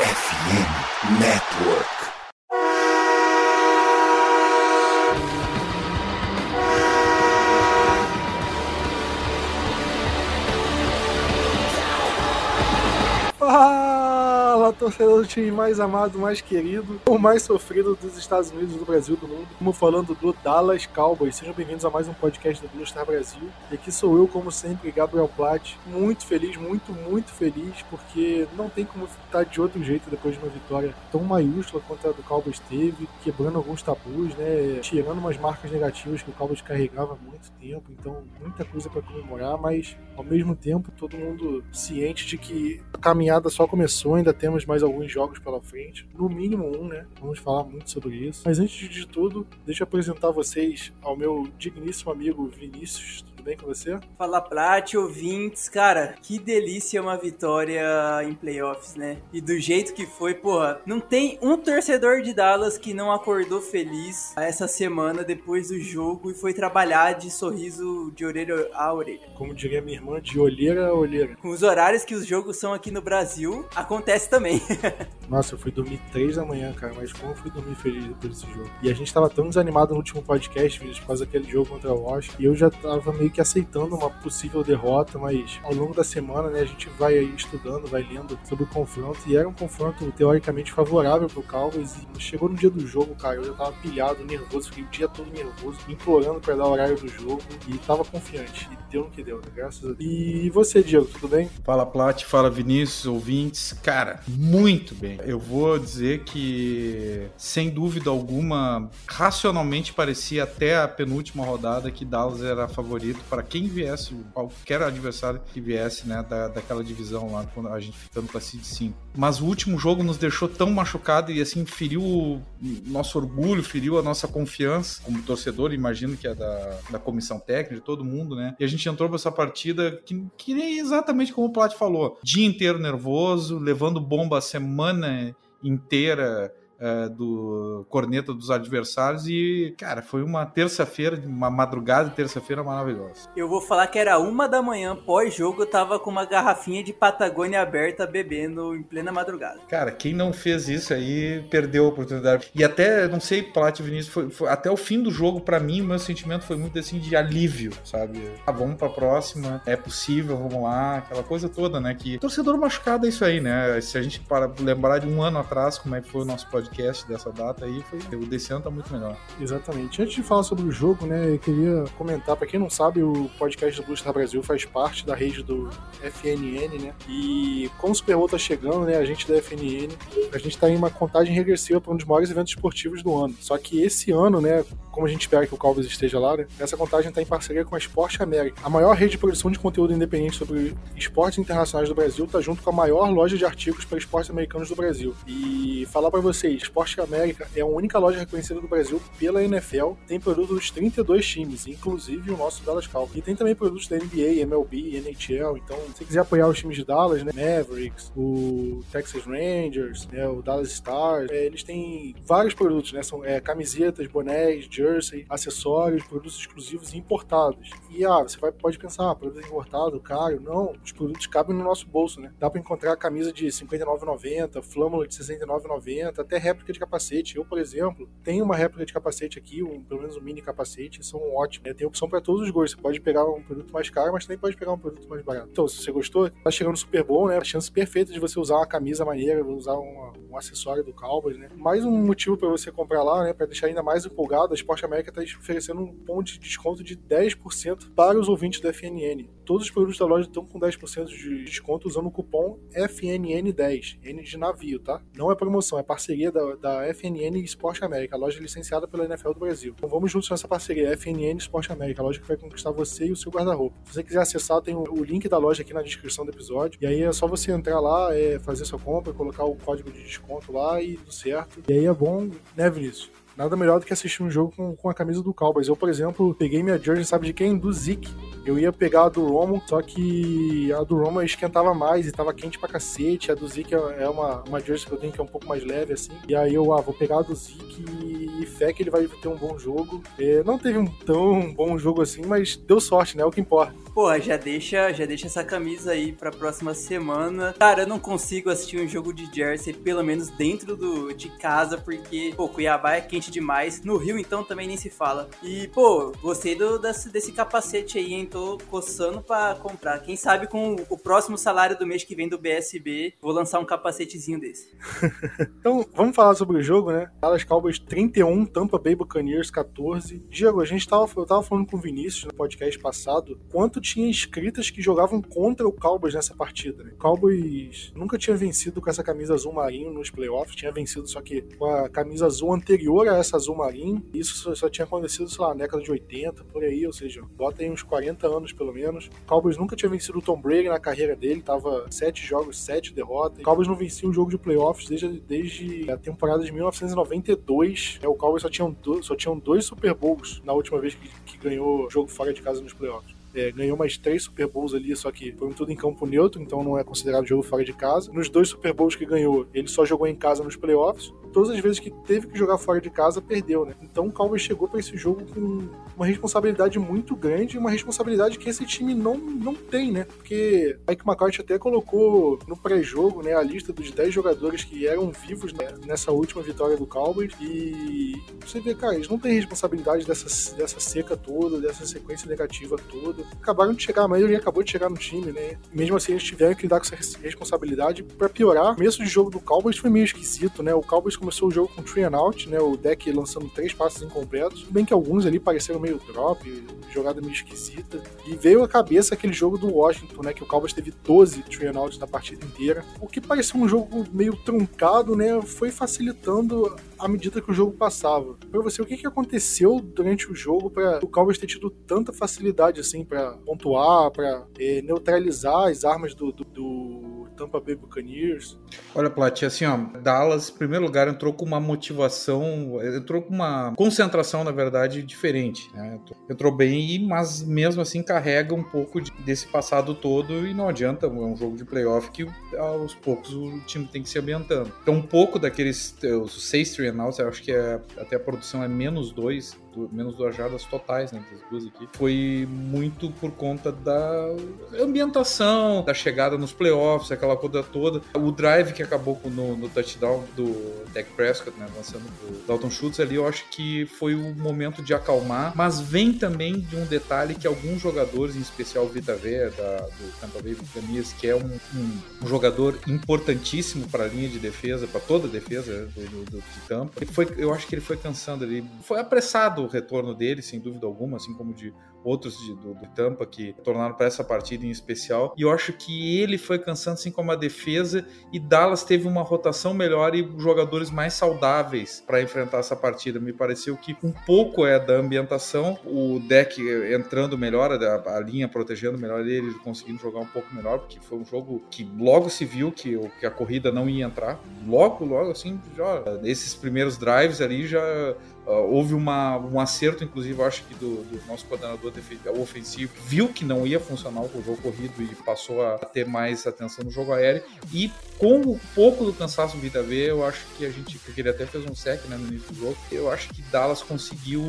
FM Network. Torcedor do time mais amado, mais querido, o mais sofrido dos Estados Unidos, do Brasil, do mundo. Estamos falando do Dallas Cowboys. Sejam bem-vindos a mais um podcast do Blue Star Brasil. E aqui sou eu, como sempre, Gabriel Platt. Muito feliz, muito, muito feliz, porque não tem como estar de outro jeito depois de uma vitória tão maiúscula quanto a do Cowboys teve, quebrando alguns tabus, né? Tirando umas marcas negativas que o Cowboys carregava há muito tempo. Então, muita coisa para comemorar, mas ao mesmo tempo, todo mundo ciente de que a caminhada só começou, ainda temos mais alguns jogos pela frente, no mínimo um, né? Vamos falar muito sobre isso. Mas antes de tudo, deixa eu apresentar vocês ao meu digníssimo amigo Vinícius. Bem com você? Fala Plat, ouvintes, cara, que delícia uma vitória em playoffs, né? E do jeito que foi, porra, não tem um torcedor de Dallas que não acordou feliz essa semana depois do jogo e foi trabalhar de sorriso de orelha a orelha. Como diria minha irmã, de olheira a olheira. Com os horários que os jogos são aqui no Brasil, acontece também. Nossa, eu fui dormir três da manhã, cara, mas como eu fui dormir feliz depois desse jogo. E a gente tava tão desanimado no último podcast, por causa daquele jogo contra o Washington, e eu já tava meio que aceitando uma possível derrota, mas ao longo da semana, né, a gente vai estudando, vai lendo sobre o confronto, e era um confronto teoricamente favorável pro Cowboys, e chegou no dia do jogo, cara, eu já tava pilhado, nervoso, fiquei o dia todo nervoso, implorando pra dar o horário do jogo, e tava confiante, e deu no que deu, né, graças a Deus. E você, Diego, tudo bem? Fala Plat, fala Vinícius, ouvintes. Cara, muito bem. Eu vou dizer que, sem dúvida alguma, racionalmente parecia até a penúltima rodada que Dallas era favorito para quem viesse, qualquer adversário que viesse, né, da, daquela divisão lá, quando a gente ficando para Seed 5. Mas o último jogo nos deixou tão machucado e assim feriu o nosso orgulho, feriu a nossa confiança como torcedor, imagino que é da, da comissão técnica, de todo mundo, né? E a gente entrou para essa partida que, que nem exatamente como o Plat falou, dia inteiro nervoso, levando bomba a semana inteira uh, do corneta dos adversários e, cara, foi uma terça-feira, uma madrugada de terça-feira maravilhosa. Eu vou falar que era uma da manhã, pós-jogo, eu tava com uma garrafinha de Patagônia aberta bebendo em plena madrugada. Cara, quem não fez isso aí perdeu a oportunidade. E até, não sei, Plat Vinícius, foi, foi, até o fim do jogo, para mim, o meu sentimento foi muito assim de alívio, sabe? Ah, vamos pra próxima, é possível, vamos lá, aquela coisa toda, né? Que torcedor machucado é isso aí, né? Se a gente para lembrar de um ano atrás, como é que foi o nosso podcast podcast dessa data aí, foi, o desse ano tá muito melhor. Exatamente. Antes de falar sobre o jogo, né, eu queria comentar, para quem não sabe, o podcast do Blue Star Brasil faz parte da rede do FNN, né? E como o Super Bowl tá chegando, né, a gente da FNN, a gente tá em uma contagem regressiva para um dos maiores eventos esportivos do ano. Só que esse ano, né, como a gente espera que o Cowboys esteja lá, né, essa contagem tá em parceria com a Esporte América. A maior rede de produção de conteúdo independente sobre esportes internacionais do Brasil tá junto com a maior loja de artigos para esportes americanos do Brasil. E falar para vocês, Esporte América é a única loja reconhecida do Brasil pela NFL. Tem produtos dos 32 times, inclusive o nosso Dallas Cowboys. E tem também produtos da NBA, MLB, NHL. Então, se você quiser apoiar os times de Dallas, né, Mavericks, o Texas Rangers, né, o Dallas Stars, é, eles têm vários produtos, né? São é, camisetas, bonés, jersey, acessórios, produtos exclusivos e importados. E ah, você vai, pode pensar, ah, produto importado, caro. Não, os produtos cabem no nosso bolso, né? Dá para encontrar camisa de R$ 59,90, flâmula de R$ 69,90, até réplica de capacete. Eu, por exemplo, tenho uma réplica de capacete aqui, um, pelo menos um mini capacete, são ótimos. É, tem opção para todos os gostos. Você pode pegar um produto mais caro, mas também pode pegar um produto mais barato. Então, se você gostou, tá chegando Super Bowl, né? A chance perfeita de você usar uma camisa maneira, usar uma, um acessório do Cowboys, né? Mais um motivo para você comprar lá, né? Para deixar ainda mais empolgado, a Sport América está oferecendo um ponto de desconto de 10% para os ouvintes da FNN. Todos os produtos da loja estão com 10% de desconto usando o cupom FNN10, N de navio, tá? Não é promoção, é parceria da, da FNN Esporte América, a loja licenciada pela NFL do Brasil. Então vamos juntos nessa parceria, FNN Esporte América, a loja que vai conquistar você e o seu guarda-roupa. Se você quiser acessar, tem o link da loja aqui na descrição do episódio. E aí é só você entrar lá, é, fazer sua compra, colocar o código de desconto lá e tudo certo. E aí é bom, né, Vinícius? Nada melhor do que assistir um jogo com, com a camisa do Cowboys. Eu, por exemplo, peguei minha jersey, sabe de quem? Do Zeke. Eu ia pegar a do Romo, só que a do Romo esquentava mais e tava quente pra cacete. A do Zeke é uma, uma jersey que eu tenho que é um pouco mais leve, assim. E aí eu, ah, vou pegar a do Zeke e fé que ele vai ter um bom jogo. É, não teve um tão bom jogo assim, mas deu sorte, né? É o que importa. Porra, já deixa, já deixa essa camisa aí pra próxima semana. Cara, eu não consigo assistir um jogo de Jersey, pelo menos dentro do, de casa, porque, pô, Cuiabá é quente demais. No Rio, então, também nem se fala. E, pô, gostei do, desse, desse capacete aí, hein? Tô coçando pra comprar. Quem sabe com o próximo salário do mês que vem do BSB, vou lançar um capacetezinho desse. então, vamos falar sobre o jogo, né? Dallas Cowboys 31, Tampa Bay Buccaneers 14. Diego, a gente tava, eu tava falando com o Vinícius no podcast passado, quanto tinha inscritas que jogavam contra o Cowboys nessa partida. Né? O Cowboys nunca tinha vencido com essa camisa azul marinho nos playoffs, tinha vencido só que com a camisa azul anterior a essa azul marinho. Isso só, tinha acontecido, sei lá, na década de 80, por aí, ou seja, bota aí uns 40 anos pelo menos. O Cowboys nunca tinha vencido o Tom Brady na carreira dele, tava sete jogos, sete derrotas. O Cowboys não vencia um jogo de playoffs desde, desde a temporada de 1992. É, o Cowboys só tinham, só tinham dois Super Bowls na última vez que, que ganhou jogo fora de casa nos playoffs. É, ganhou mais três Super Bowls ali, só que foi tudo em campo neutro, então não é considerado jogo fora de casa. Nos dois Super Bowls que ganhou, ele só jogou em casa nos playoffs. Todas as vezes que teve que jogar fora de casa, perdeu, né? Então o Cowboys chegou para esse jogo com uma responsabilidade muito grande, uma responsabilidade que esse time não, não tem, né? Porque Mike McCarthy até colocou no pré-jogo, né, a lista dos 10 jogadores que eram vivos né, nessa última vitória do Cowboys e você vê, cara, eles não têm responsabilidade dessa, dessa seca toda, dessa sequência negativa toda. Acabaram de chegar, a maioria acabou de chegar no time, né? Mesmo assim, eles tiveram que lidar com essa responsabilidade para piorar. O começo de jogo do Cowboys foi meio esquisito, né? O Cowboys começou o jogo com three and out, né? O deck lançando três passes incompletos. Bem que alguns ali pareceram meio drop, jogada meio esquisita. E veio à cabeça aquele jogo do Washington, né? Que o Cowboys teve 12 three and outs na partida inteira. O que parecia um jogo meio truncado, né? Foi facilitando à medida que o jogo passava. Para você, o que, que aconteceu durante o jogo para o Cowboys ter tido tanta facilidade assim para pontuar, para é, neutralizar as armas do, do, do Tampa Bay Buccaneers? Olha, Plat, assim, ó, Dallas, em primeiro lugar, entrou com uma motivação, entrou com uma concentração, na verdade, diferente. Né? Entrou bem, mas mesmo assim carrega um pouco de, desse passado todo e não adianta, é um jogo de playoff que aos poucos o time tem que se ambientando. Então, um pouco daqueles os seis three and outs, eu acho que é, até a produção é menos dois menos duas jardas totais, né, das duas aqui, foi muito por conta da ambientação, da chegada nos playoffs, aquela coisa toda. O drive que acabou no, no touchdown do Dak Prescott, né, lançando o Dalton Schultz ali, eu acho que foi o momento de acalmar, mas vem também de um detalhe que alguns jogadores, em especial o Vita V, da, do Tampa Bay Buccaneers, que é um, um, um jogador importantíssimo para a linha de defesa, para toda a defesa do, do, do, de Tampa, ele foi, eu acho que ele foi cansando ali, foi apressado o retorno dele, sem dúvida alguma, assim como de outros de, do, do, Tampa que tornaram para essa partida em especial. E eu acho que ele foi cansando, assim como a defesa, e Dallas teve uma rotação melhor e jogadores mais saudáveis para enfrentar essa partida. Me pareceu que um pouco é da ambientação, o deck entrando melhor, a, a linha protegendo melhor ele, conseguindo jogar um pouco melhor, porque foi um jogo que logo se viu que, que a corrida não ia entrar. Logo, logo, assim, já, esses primeiros drives ali já Uh, houve uma, um acerto, inclusive, acho que do, do nosso coordenador ofensivo, viu que não ia funcionar o jogo corrido e passou a ter mais atenção no jogo aéreo. E com um pouco do cansaço do Vita V, eu acho que a gente, porque ele até fez um sec né, no início do jogo, eu acho que Dallas conseguiu,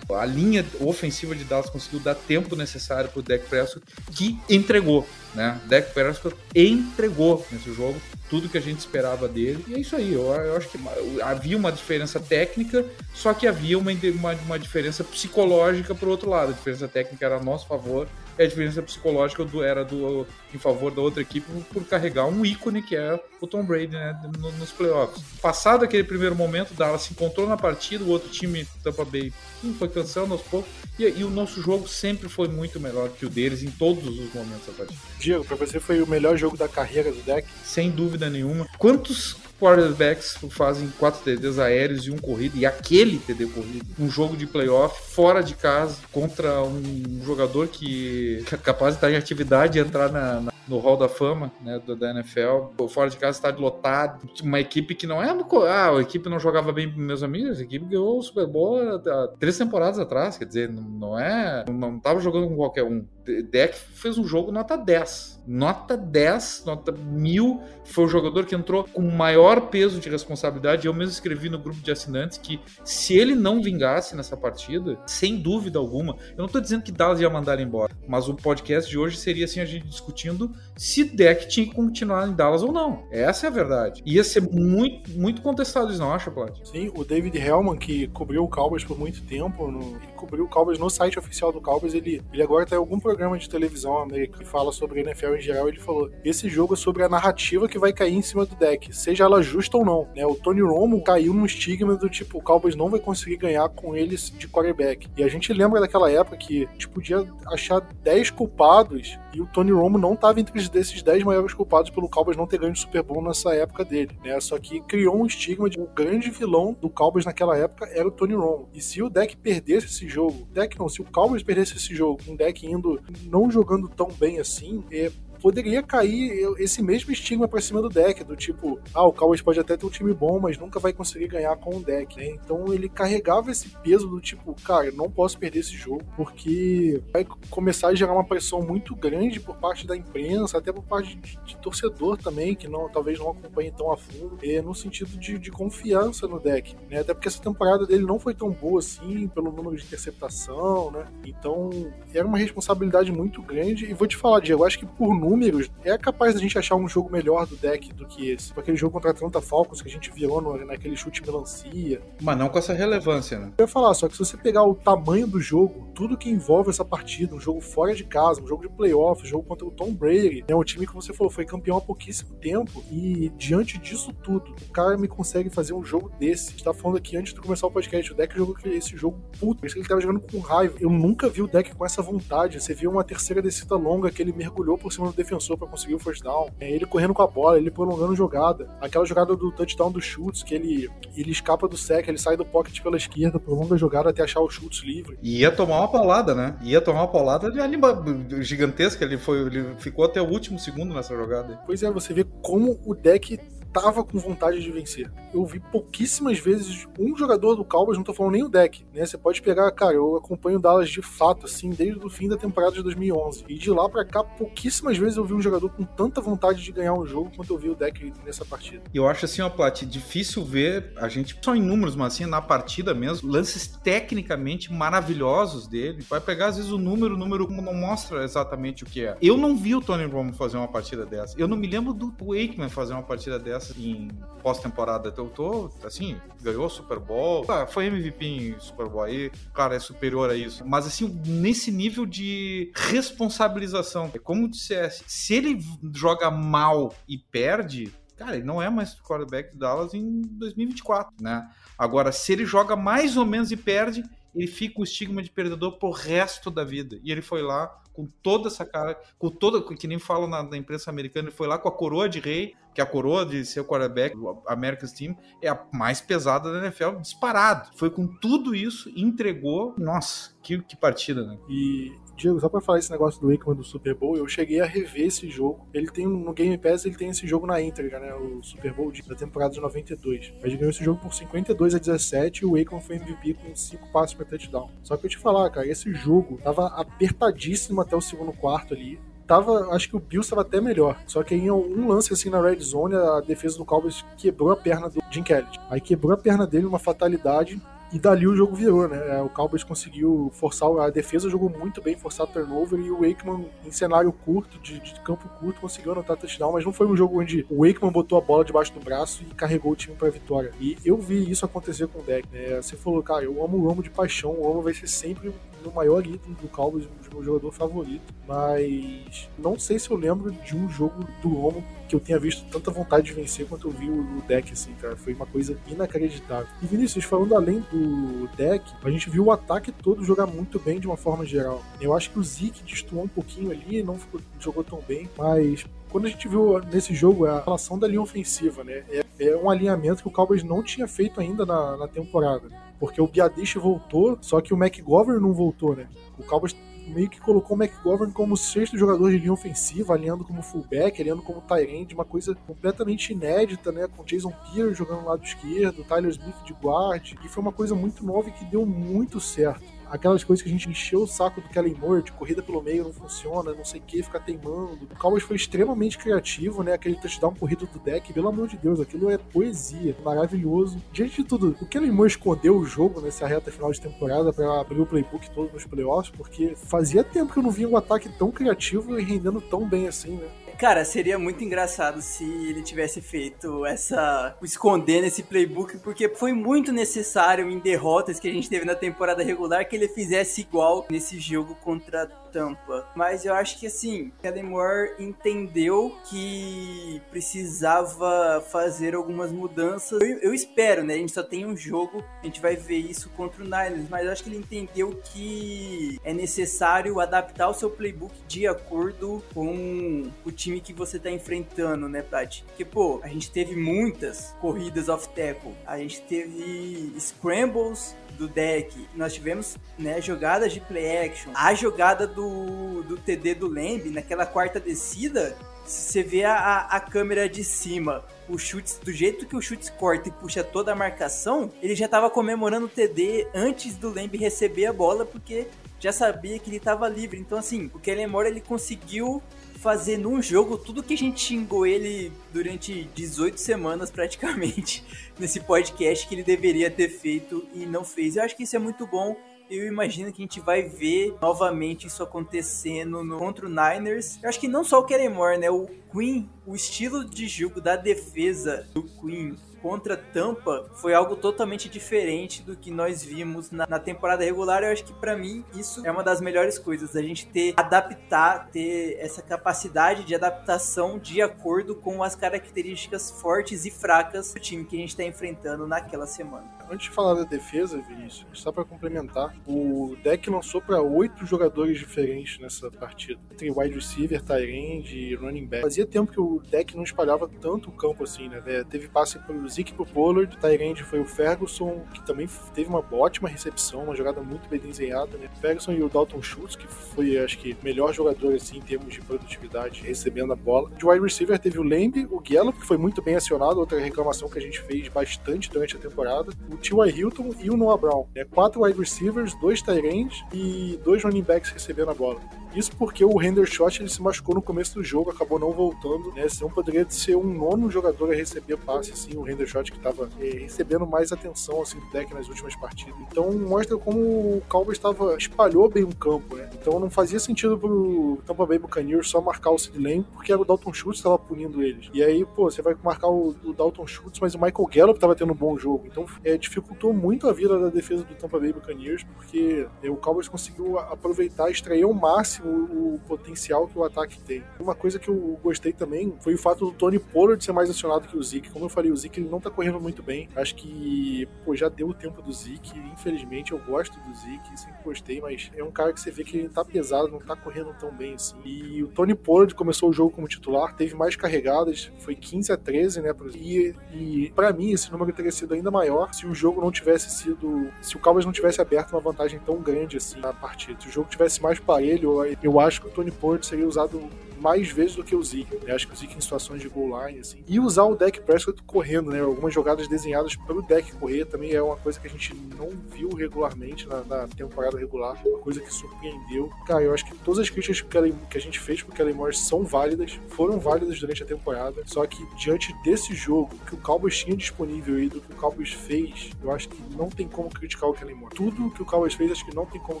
a linha ofensiva de Dallas conseguiu dar tempo necessário para o Dak Prescott, que entregou. Né? Dak Prescott entregou nesse jogo tudo que a gente esperava dele. E é isso aí. Eu, eu acho que havia uma diferença técnica, só que havia uma, uma, uma diferença psicológica para o outro lado. A diferença técnica era a nosso favor e a diferença psicológica do, era do, em favor da outra equipe por carregar um ícone que é o Tom Brady né, nos playoffs. Passado aquele primeiro momento, Dallas se encontrou na partida, o outro time, Tampa Bay, foi cansando aos poucos e, e, o nosso jogo sempre foi muito melhor que o deles em todos os momentos da partida. Diego, para você foi o melhor jogo da carreira do deck? Sem dúvida nenhuma. Quantos quarterbacks fazem quatro TDs aéreos e um corrido, e aquele TD corrido, um jogo de playoff fora de casa contra um jogador que é capaz de estar em atividade e entrar na, na, no Hall da Fama né, da NFL. Fora de casa está lotado, uma equipe que não é. Ah, a equipe não jogava bem meus amigos, a equipe ganhou o Super Bowl há três temporadas atrás, quer dizer, não é. Não estava jogando com qualquer um deck fez um jogo nota 10. Nota 10, nota mil. Foi o jogador que entrou com maior peso de responsabilidade. Eu mesmo escrevi no grupo de assinantes que se ele não vingasse nessa partida, sem dúvida alguma, eu não tô dizendo que Dallas ia mandar ele embora, mas o podcast de hoje seria assim a gente discutindo se deck tinha que continuar em Dallas ou não. Essa é a verdade. Ia ser muito, muito contestado isso, não acha, Plat? Sim, o David Hellman, que cobriu o Cowboys por muito tempo, no, ele cobriu o Cowboys no site oficial do Cowboys, ele, ele agora tem algum programa de televisão americano que fala sobre NFL em geral, ele falou, esse jogo é sobre a narrativa que vai cair em cima do deck, seja ela justa ou não. Né? O Tony Romo caiu num estigma do tipo, o Cowboys não vai conseguir ganhar com eles de quarterback. E a gente lembra daquela época que gente podia achar 10 culpados e o Tony Romo não estava entre desses 10 maiores culpados pelo Cowboys não ter ganho de Super Bowl nessa época dele, né? Só que criou um estigma de o grande vilão do Cowboys naquela época era o Tony Romo. E se o deck perdesse esse jogo, deck não, se o Cowboys perdesse esse jogo, um deck indo não jogando tão bem assim, é, poderia cair esse mesmo estigma para cima do deck, do tipo, ah, o Cowboys pode até ter um time bom, mas nunca vai conseguir ganhar com o deck, né? Então ele carregava esse peso do tipo, cara, não posso perder esse jogo, porque vai começar a gerar uma pressão muito grande por parte da imprensa, até por parte de, de torcedor também, que não talvez não acompanhe tão a fundo, é, no sentido de, de, confiança no deck, né? Até porque essa temporada dele não foi tão boa assim, pelo número de interceptação, né? Então era uma responsabilidade muito grande, e vou te falar, Diego, acho que por números, é capaz da gente achar um jogo melhor do deck do que esse. Aquele jogo contra a Atlanta Falcons que a gente virou no, naquele chute melancia. Mas não com essa relevância, né? Eu ia falar, só que se você pegar o tamanho do jogo, tudo que envolve essa partida, um jogo fora de casa, um jogo de playoff, um jogo contra o Tom Brady, é né, um time que você falou, foi campeão há pouquíssimo tempo, e diante disso tudo, o cara me consegue fazer um jogo desse. A gente tá falando aqui antes de começar o podcast, o deck jogou esse jogo puto, ele tava jogando com raiva. Eu nunca vi o deck com essa vontade. Você viu uma terceira descida longa que ele mergulhou por cima do defensor para conseguir o first down. É, ele correndo com a bola, ele prolongando jogada. Aquela jogada do touchdown dos chutes, que ele, ele escapa do sec, ele sai do pocket pela esquerda, prolonga a jogada até achar os chutes livre. E ia tomar uma paulada, né? Ia tomar uma paulada de anima gigantesca. Ele, foi, ele ficou até o último segundo nessa jogada. Pois é, você vê como o deck tava com vontade de vencer. Eu vi pouquíssimas vezes um jogador do Cowboys, não tô falando nem o deck, né? Você pode pegar, cara, eu acompanho o Dallas de fato, assim, desde o fim da temporada de 2011. E de lá para cá, pouquíssimas vezes eu vi um jogador com tanta vontade de ganhar um jogo quanto eu vi o deck nessa partida. Eu acho assim, ó, Plat, difícil ver a gente, só em números, mas assim, na partida mesmo, lances tecnicamente maravilhosos dele. Vai pegar, às vezes, o número, o número não mostra exatamente o que é. Eu não vi o Tony Romo fazer uma partida dessa. Eu não me lembro do Wakeman fazer uma partida dessa em pós-temporada. Eu tô, assim, ganhou Super Bowl, ah, foi MVP em Super Bowl aí, cara, é superior a isso. Mas, assim, nesse nível de responsabilização, é como dissesse, se ele joga mal e perde, cara, ele não é mais quarterback do Dallas em 2024, né? Agora, se ele joga mais ou menos e perde, ele fica o estigma de perdedor pro resto da vida. E ele foi lá com toda essa cara, com toda, que nem falam na, na, imprensa americana, ele foi lá com a coroa de rei, que a coroa de ser o quarterback do America's Team é a mais pesada da NFL, disparado. Foi com tudo isso, entregou. Nossa, que, que partida, né? E Diego, só pra falar esse negócio do Aikman do Super Bowl, eu cheguei a rever esse jogo. Ele tem no Game Pass, ele tem esse jogo na íntegra, né? O Super Bowl da temporada de 92. Mas ele ganhou esse jogo por 52 a 17 e o Aikman foi MVP com 5 passos pra touchdown. Só que eu te falar, cara, esse jogo tava apertadíssimo até o segundo quarto ali tava, acho que o Bills estava até melhor. Só que em um lance assim na red zone, a defesa do Cowboys quebrou a perna do Jim Kelly. Aí quebrou a perna dele, uma fatalidade. E dali o jogo virou, né? É, o Cowboys conseguiu forçar, a defesa jogou muito bem, forçar turnover, e o Wakeman, em cenário curto, de, de, campo curto, conseguiu anotar touchdown, mas não foi um jogo onde o Wakeman botou a bola debaixo do braço e carregou o time pra vitória. E eu vi isso acontecer com o deck. Né? Você falou, cara, eu amo o Romo de paixão, o Romo vai ser sempre o maior ídolo do Cowboys, o meu jogador favorito, mas não sei se eu lembro de um jogo do Romo que eu tenha visto tanta vontade de vencer quanto eu vi o deck, assim, cara. Foi uma coisa inacreditável. E Vinícius, falando além do deck, a gente viu o ataque todo jogar muito bem de uma forma geral. Eu acho que o Zeke destoou um pouquinho ali, não ficou, jogou tão bem, mas quando a gente viu nesse jogo a relação da linha ofensiva, né? É, é um alinhamento que o Cowboys não tinha feito ainda na, na temporada. Porque o Biadish voltou, só que o McGovern não voltou, né? O Cowboys meio que colocou o McGovern como sexto jogador de linha ofensiva, alinhando como fullback, alinhando como tight uma coisa completamente inédita, né? Com Jason Pierre jogando no lado esquerdo, Tyler Smith de guard, e foi uma coisa muito nova e que deu muito certo. Aquelas coisas que a gente encheu o saco do Kellen Moore, de corrida pelo meio não funciona, não sei o que, ficar teimando. O Cowboys foi extremamente criativo, né? Aquele touchdown corrido do deck, pelo amor de Deus, aquilo é poesia, maravilhoso. Diante de tudo, o Kellen Moore escondeu o jogo nessa reta final de temporada para abrir o playbook todo nos playoffs, porque fazia tempo que eu não via um ataque tão criativo e rendendo tão bem assim, né? Cara, seria muito engraçado se ele tivesse feito essa. esconder nesse playbook, porque foi muito necessário em derrotas que a gente teve na temporada regular que ele fizesse igual nesse jogo contra Tampa. Mas eu acho que assim, Kellen Moore entendeu que precisava fazer algumas mudanças. Eu, eu, espero, né? A gente só tem um jogo, a gente vai ver isso contra o Niners, mas eu acho que ele entendeu que é necessário adaptar o seu playbook de acordo com o time que você tá enfrentando, né, Prat? Porque, pô, a gente teve muitas corridas off tackle, a gente teve scrambles do deck, nós tivemos né, jogadas de play action. A jogada do, do TD do Lamb, naquela quarta descida, você vê a, a câmera de cima, o chute, do jeito que o chute corta e puxa toda a marcação, ele já estava comemorando o TD antes do Lamb receber a bola, porque já sabia que ele estava livre. Então, assim, o Kellen Moore ele conseguiu fazer num jogo tudo que a gente xingou ele durante 18 semanas praticamente nesse podcast que ele deveria ter feito e não fez. Eu acho que isso é muito bom. Eu imagino que a gente vai ver novamente isso acontecendo no, contra o Niners. Eu acho que não só o Kellen Moore, né? O Queen, o estilo de jogo da defesa do Queen contra Tampa foi algo totalmente diferente do que nós vimos na, na temporada regular. Eu acho que para mim isso é uma das melhores coisas, a gente ter adaptar, ter essa capacidade de adaptação de acordo com as características fortes e fracas do time que a gente está enfrentando naquela semana. Antes de falar da defesa, Vinícius, só para complementar, o deck lançou para oito jogadores diferentes nessa partida, entre wide receiver, tight end e running back. Fazia tempo que o deck não espalhava tanto o campo assim, né? Teve passe pro Zeke pro Pollard, tight end foi o Ferguson, que também teve uma ótima recepção, uma jogada muito bem desenhada, né? Ferguson e o Dalton Schultz, que foi, acho que, melhor jogador assim em termos de produtividade, recebendo a bola. De wide receiver teve o Lamb, o Gallup, que foi muito bem acionado, outra reclamação que a gente fez bastante durante a temporada. O T.Y. Hilton e o Noah Brown. É quatro wide receivers, dois tight ends e dois running backs recebendo a bola. Isso porque o Hendershot ele se machucou no começo do jogo, acabou não voltando, né? Senão poderia ser um nono jogador a receber passe, assim, o Hendershot que estava é, recebendo mais atenção assim, do deck nas últimas partidas. Então mostra como o Cowboys estava espalhou bem o campo, né? Então não fazia sentido pro Tampa Bay Buccaneers só marcar o Sid Lamb, porque o Dalton Schultz estava punindo eles. E aí, pô, você vai marcar o, o Dalton Schultz, mas o Michael Gallup estava tendo um bom jogo. Então é, dificultou muito a vida da defesa do Tampa Bay Buccaneers, porque é, o Cowboys conseguiu aproveitar, extrair o máximo o, o, potencial que o ataque tem. Uma coisa que eu gostei também foi o fato do Tony Pollard ser mais acionado que o Zeke. Como eu falei, o Zeke ele não tá correndo muito bem. Acho que, pô, já deu o tempo do Zeke. Infelizmente, eu gosto do Zeke, sempre gostei, mas é um cara que você vê que ele tá pesado, não tá correndo tão bem assim. E o Tony Pollard começou o jogo como titular, teve mais carregadas, foi 15 a 13, né? E, e para mim, esse número teria sido ainda maior se o jogo não tivesse sido. Se o Cowboys não tivesse aberto uma vantagem tão grande assim na partida. Se o jogo tivesse mais parelho, eu acho que o Tony Pollard seria usado mais vezes do que o Zeke. Né? Acho que o Zeke em situações de goal line, assim. E usar o deck Prescott correndo, né? Algumas jogadas desenhadas para o deck correr também é uma coisa que a gente não viu regularmente na, na temporada regular. Uma coisa que surpreendeu. Cara, eu acho que todas as críticas que, que a gente fez pro Kellen Moore são válidas, foram válidas durante a temporada. Só que diante desse jogo, que o Cowboys tinha disponível e do que o Cowboys fez, eu acho que não tem como criticar o Kellen Moore. Tudo que o Cowboys fez, acho que não tem como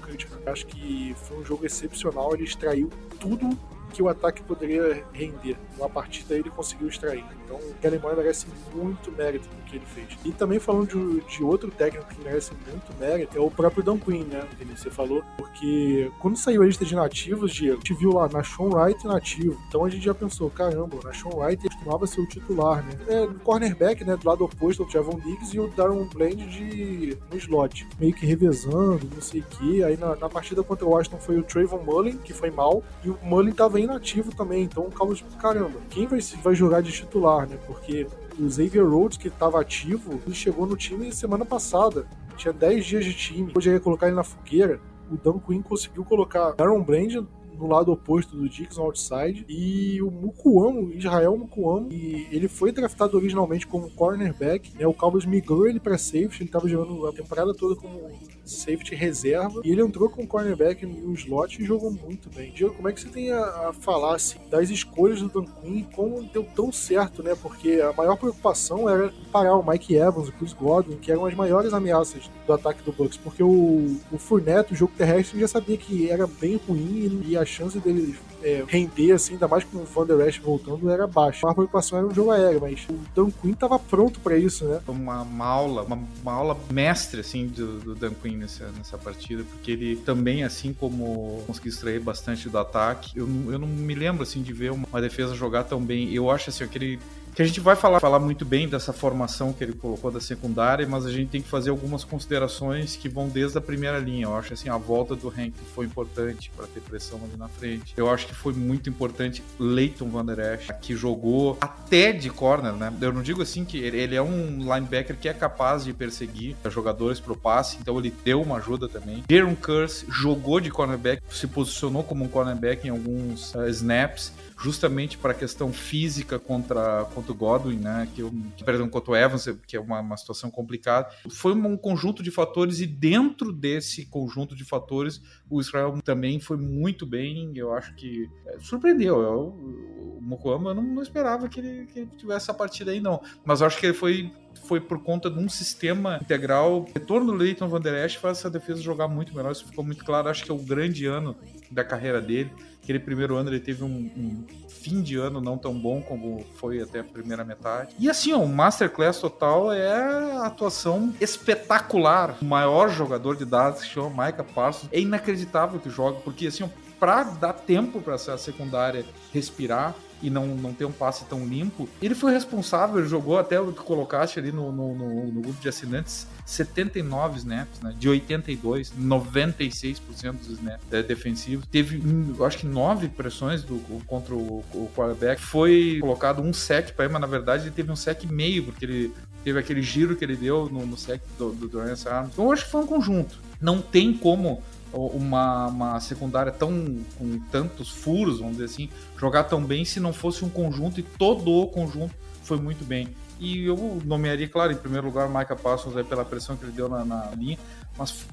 criticar. Eu acho que foi um jogo excepcional, ele extraiu tudo que o ataque poderia render. Uma partida ele conseguiu extrair. Então o Kellen Moore merece muito mérito no que ele fez. E também falando de, de outro técnico que merece muito mérito, é o próprio Dan Quinn, né? Você falou. Porque quando saiu a lista de nativos, Diego, a gente viu lá na Sean Wright nativo. Então a gente já pensou, caramba, na Sean Wright costumava ser o titular, né? É, cornerback, né? Do lado oposto, o Javon Diggs e o Darren Bland de, no slot. Meio que revezando, não sei o quê. Aí na, na partida contra o Washington foi o Trayvon Mullen, que foi mal, e o Mullen tava inativo também. Então o Cowboys, caramba, quem vai, vai jogar de titular, né? Porque o Xavier Rhodes, que estava ativo, ele chegou no time semana passada. Tinha 10 dias de time. Hoje ia colocar ele na fogueira. O Dan Quinn conseguiu colocar Aaron Brand no lado oposto do Dixon outside. E o Mukuamo, Israel Mukuamo, e ele foi draftado originalmente como cornerback. Né? O Cowboys migrou ele para safety, ele estava jogando a temporada toda como safety reserva. E ele entrou com cornerback no slot e jogou muito bem. Diego, como é que você tem a, a falar assim, das escolhas do Dan Quinn como deu tão certo, né? Porque a maior preocupação era parar o Mike Evans, o Chris Godwin, que eram as maiores ameaças do ataque do Bucks, porque o, o Fournette, o jogo terrestre, já sabia que era bem ruim e a chance dele é, render, assim, ainda mais com o Van Der voltando, era baixa. A preocupação era o jogo aéreo, mas o Dan Quinn tava pronto para isso, né? Uma, uma aula, uma, uma, aula mestre, assim, do, do Dan Quinn nessa, nessa partida, porque ele também, assim como conseguiu extrair bastante do ataque, eu, eu não me lembro, assim, de ver uma, uma defesa jogar tão bem. Eu acho, assim, aquele que a gente vai falar, falar muito bem dessa formação que ele colocou da secundária, mas a gente tem que fazer algumas considerações que vão desde a primeira linha. Eu acho assim, a volta do Hank foi importante para ter pressão ali na frente. Eu acho que foi muito importante Leighton Van Der Esch, que jogou até de corner, né? Eu não digo assim que ele é um linebacker que é capaz de perseguir jogadores pro passe, então ele deu uma ajuda também. Darren Curse jogou de cornerback, se posicionou como um cornerback em alguns uh, snaps justamente para a questão física contra, contra o Godwin, né? Que, que, perdão, contra o Evans, que é uma, uma situação complicada. Foi um conjunto de fatores e dentro desse conjunto de fatores, o Israel também foi muito bem. Eu acho que é, surpreendeu. Eu, o Mokoama, eu não, não esperava que ele, que ele tivesse essa partida aí, não. Mas eu acho que ele foi foi por conta de um sistema integral. O retorno do Leighton Van Der Esch faz essa defesa jogar muito melhor, isso ficou muito claro. Acho que é o grande ano da carreira dele. Aquele primeiro ano ele teve um, um, fim de ano não tão bom como foi até a primeira metade. E assim, o Masterclass total é a atuação espetacular. O maior jogador de dados que chama Micah Parsons. É inacreditável que joga, porque assim, ó, pra dar tempo para essa secundária respirar, e não, não ter um passe tão limpo. Ele foi responsável, jogou até o que colocaste ali no, no, no, no grupo de assinantes, 79 snaps, né? De 82, 96% dos snaps é, defensivos. Teve, acho que nove pressões do, contra o, o quarterback. Foi colocado um sec para ele, mas na verdade ele teve um sec meio, porque ele teve aquele giro que ele deu no, no sec do, do Durant Arms. Então eu acho que foi um conjunto. Não tem como uma, uma secundária tão com tantos furos, vamos dizer assim, jogar tão bem se não fosse um conjunto e todo o conjunto foi muito bem. E eu nomearia, claro, em primeiro lugar, o Parsons aí pela pressão que ele deu na, na linha, mas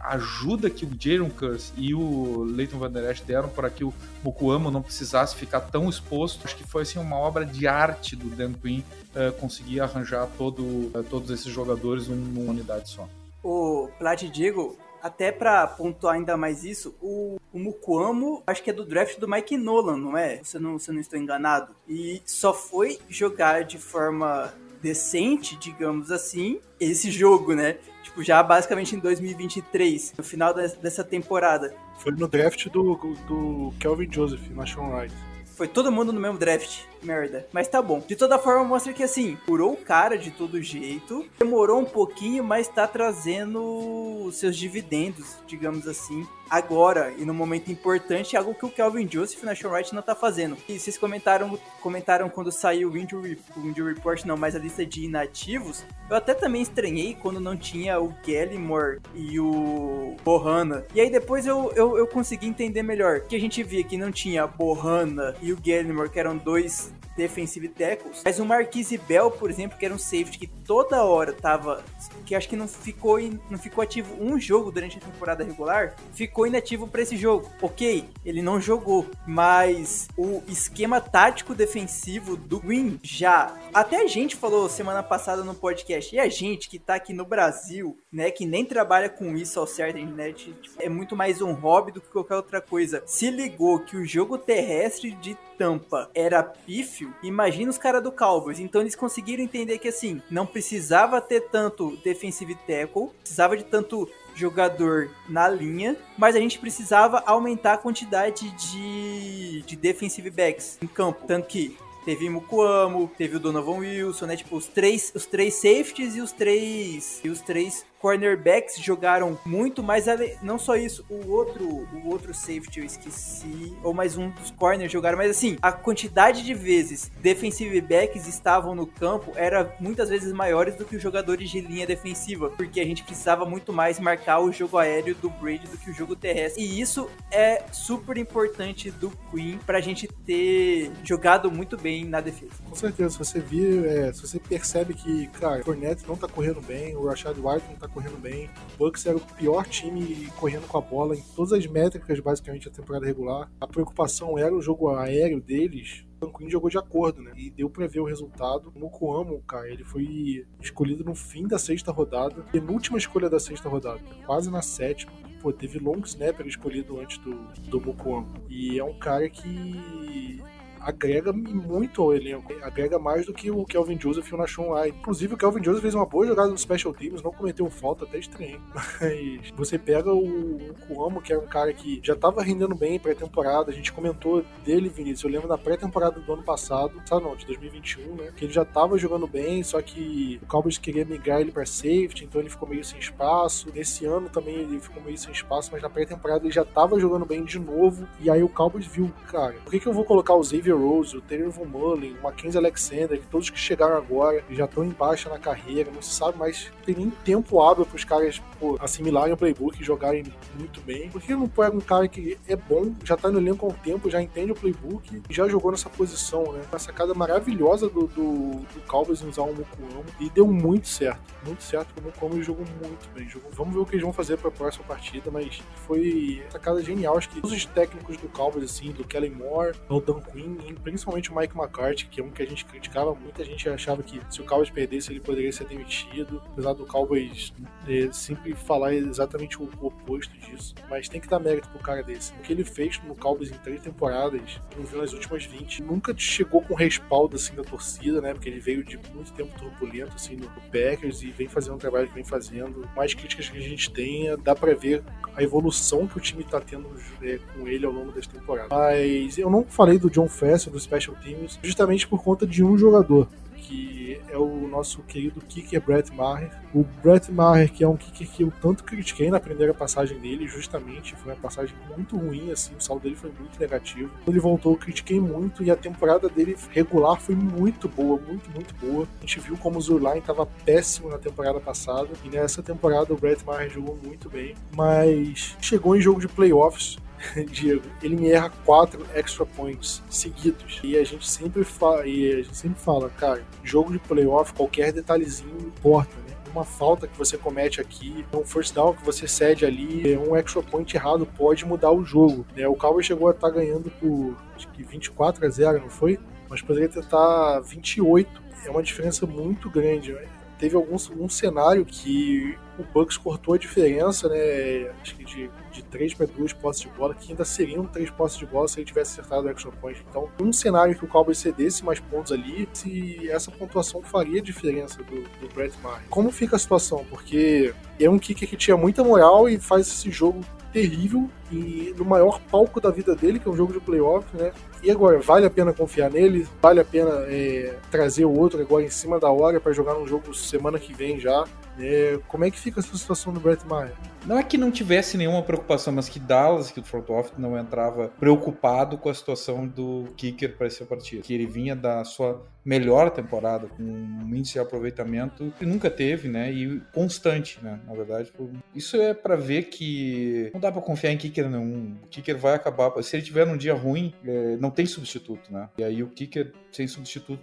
ajuda que o Jaron Curse e o Leighton Van Der Esch deram para que o Mokuamo não precisasse ficar tão exposto, acho que foi assim uma obra de arte do Dan Quinn uh, conseguir arranjar todo, uh, todos esses jogadores numa unidade só. O Plat Digo até para pontuar ainda mais isso, o, o Mukuamo, acho que é do draft do Mike Nolan, não é? Se eu não, se eu não estou enganado. E só foi jogar de forma decente, digamos assim, esse jogo, né? Tipo, já basicamente em 2023, no final dessa temporada. Foi no draft do, do Kelvin Joseph, na Sean Wright. Foi todo mundo no mesmo draft. Merda. Mas tá bom. De toda forma, mostra que assim, curou o cara de todo jeito. Demorou um pouquinho, mas tá trazendo seus dividendos, digamos assim. Agora, e no momento importante, algo que o Kelvin Joseph na Sean Wright não tá fazendo. E vocês comentaram, comentaram quando saiu o injury, report, não, mas a lista de inativos. Eu até também estranhei quando não tinha o Gallimore e o Bohana. E aí depois eu, eu, eu consegui entender melhor. Que a gente via que não tinha Bohana e o Gallimore, que eram dois defensive tackles. Mas o Marquise Bell, por exemplo, que era um safety que toda hora tava. Que acho que não ficou, não ficou ativo um jogo durante a temporada regular, ficou inativo para esse jogo. Ok, ele não jogou, mas o esquema tático defensivo do Green já. Até a gente falou semana passada no podcast, e a gente que tá aqui no Brasil, né, que nem trabalha com isso ao certo, né, tipo, é muito mais um hobby do que qualquer outra coisa. Se ligou que o jogo terrestre de Tampa era pífio, imagina os caras do Cowboys. Então eles conseguiram entender que assim, não precisava ter tanto defensive tackle, precisava de tanto jogador na linha, mas a gente precisava aumentar a quantidade de, de defensive backs em campo. Tanto que teve Mukuamo, teve o Donovan Wilson, né? Tipo, os três, os três safeties e os três, e os três cornerbacks jogaram muito, mas não só isso, o outro, o outro safety eu esqueci, ou mais um dos corners jogaram, mas assim, a quantidade de vezes defensive backs estavam no campo era muitas vezes maiores do que os jogadores de linha defensiva, porque a gente precisava muito mais marcar o jogo aéreo do Brady do que o jogo terrestre. E isso é super importante do Queen pra gente ter jogado muito bem na defesa. Com certeza, se você vir, é, se você percebe que, cara, o Cornette não tá correndo bem, o Rashad White não tá correndo bem, o Bucks era o pior time correndo com a bola em todas as métricas, basicamente, da temporada regular. A preocupação era o jogo aéreo deles, Queen jogou de acordo, né? E deu pra ver o resultado. O Mukuamo, cara, ele foi escolhido no fim da sexta rodada, penúltima escolha da sexta rodada, quase na sétima. Pô, teve long snapper escolhido antes do, do Mukuamo. E é um cara que agrega muito ao elenco. Agrega mais do que o Kelvin Joseph e o Nashon White. Inclusive, o Kelvin Joseph fez uma boa jogada no Special Teams, não cometeu falta, até estranho. Mas você pega o, o Kuamo, que é um cara que já estava rendendo bem pré-temporada. A gente comentou dele, Vinícius. Eu lembro da pré-temporada do ano passado, sabe não, de 2021, né? Que ele já estava jogando bem, só que o Cowboys queria migrar ele para safety, então ele ficou meio sem espaço. Nesse ano também ele ficou meio sem espaço, mas na pré-temporada ele já estava jogando bem de novo. E aí o Cowboys viu, cara, por que, que eu vou colocar o Xavier Rose, o Taylor Von Mullen, o Mackenzie Alexander, que todos que chegaram agora já estão em baixa na carreira, não se sabe mais, não tem nem tempo hábil para os caras pô, assimilarem o playbook e jogarem muito bem. Por que não pega um cara que é bom, já tá no elenco há um tempo, já entende o playbook e já jogou nessa posição, né? Uma sacada maravilhosa do, do, do em usar o Mukuamo e deu muito certo, muito certo o Mukuamo jogou muito bem. Jogou, vamos ver o que eles vão fazer para a próxima partida, mas foi sacada genial. Acho que todos os técnicos do Cowboys, assim, do Kellen Moore, do Dan Quinn, principalmente o Mike McCarthy, que é um que a gente criticava, muita gente achava que se o Cowboys perdesse ele poderia ser demitido, apesar do Cowboys é, sempre falar exatamente o, oposto disso, mas tem que dar mérito pro cara desse. O que ele fez no Cowboys em três temporadas, viu nas últimas 20, nunca chegou com respaldo assim da torcida, né? Porque ele veio de muito tempo turbulento assim no Packers e vem fazendo um trabalho que vem fazendo. Mais críticas que a gente tenha, dá para ver a evolução que o time tá tendo é, com ele ao longo das temporadas. Mas eu não falei do John Do Special Teams, justamente por conta de um jogador que é o nosso querido kicker Brett Maher. O Brett Maher, que é um kicker que eu tanto critiquei na primeira passagem dele, justamente, foi uma passagem muito ruim, assim, o saldo dele foi muito negativo. Ele voltou, eu critiquei muito e a temporada dele regular foi muito boa, muito, muito boa. A gente viu como o Zurline estava péssimo na temporada passada e nessa temporada o Brett Maher jogou muito bem, mas chegou em jogo de playoffs Diego, ele me erra quatro extra points seguidos. E a gente sempre fala, e a gente sempre fala, cara, jogo de playoff, qualquer detalhezinho importa, né? Uma falta que você comete aqui, um first down que você cede ali, um extra point errado pode mudar o jogo. Né? O Cowboys chegou a estar tá ganhando por acho que 24 a 0, não foi? Mas poderia tentar 28. É uma diferença muito grande. Né? Teve algum um cenário que o Bucks cortou a diferença, né? Acho que de, de 3 para 2 posses de bola, que ainda seriam 3 posses de bola se ele tivesse acertado o extra point. Então, um cenário que o Cowboys cedesse mais pontos ali, se essa pontuação faria diferença do, do Brett Maher. Como fica a situação? Porque é um kicker que tinha muita moral e faz esse jogo terrível e no maior palco da vida dele, que é um jogo de playoff, né? E agora, vale a pena confiar nele? Vale a pena é, trazer o outro agora em cima da hora para jogar num jogo semana que vem já? É, como é que fica essa situação do Brett Maher? Não é que não tivesse nenhuma preocupação, mas que Dallas, que o front office não entrava preocupado com a situação do kicker para essa partida. Que ele vinha da sua melhor temporada, com um índice de aproveitamento que nunca teve, né? E constante, né? Na verdade, isso é para ver que não dá para confiar em kicker nenhum. O kicker vai acabar. Se ele tiver um dia ruim, é, não tem substituto, né? E aí o kicker sem substituto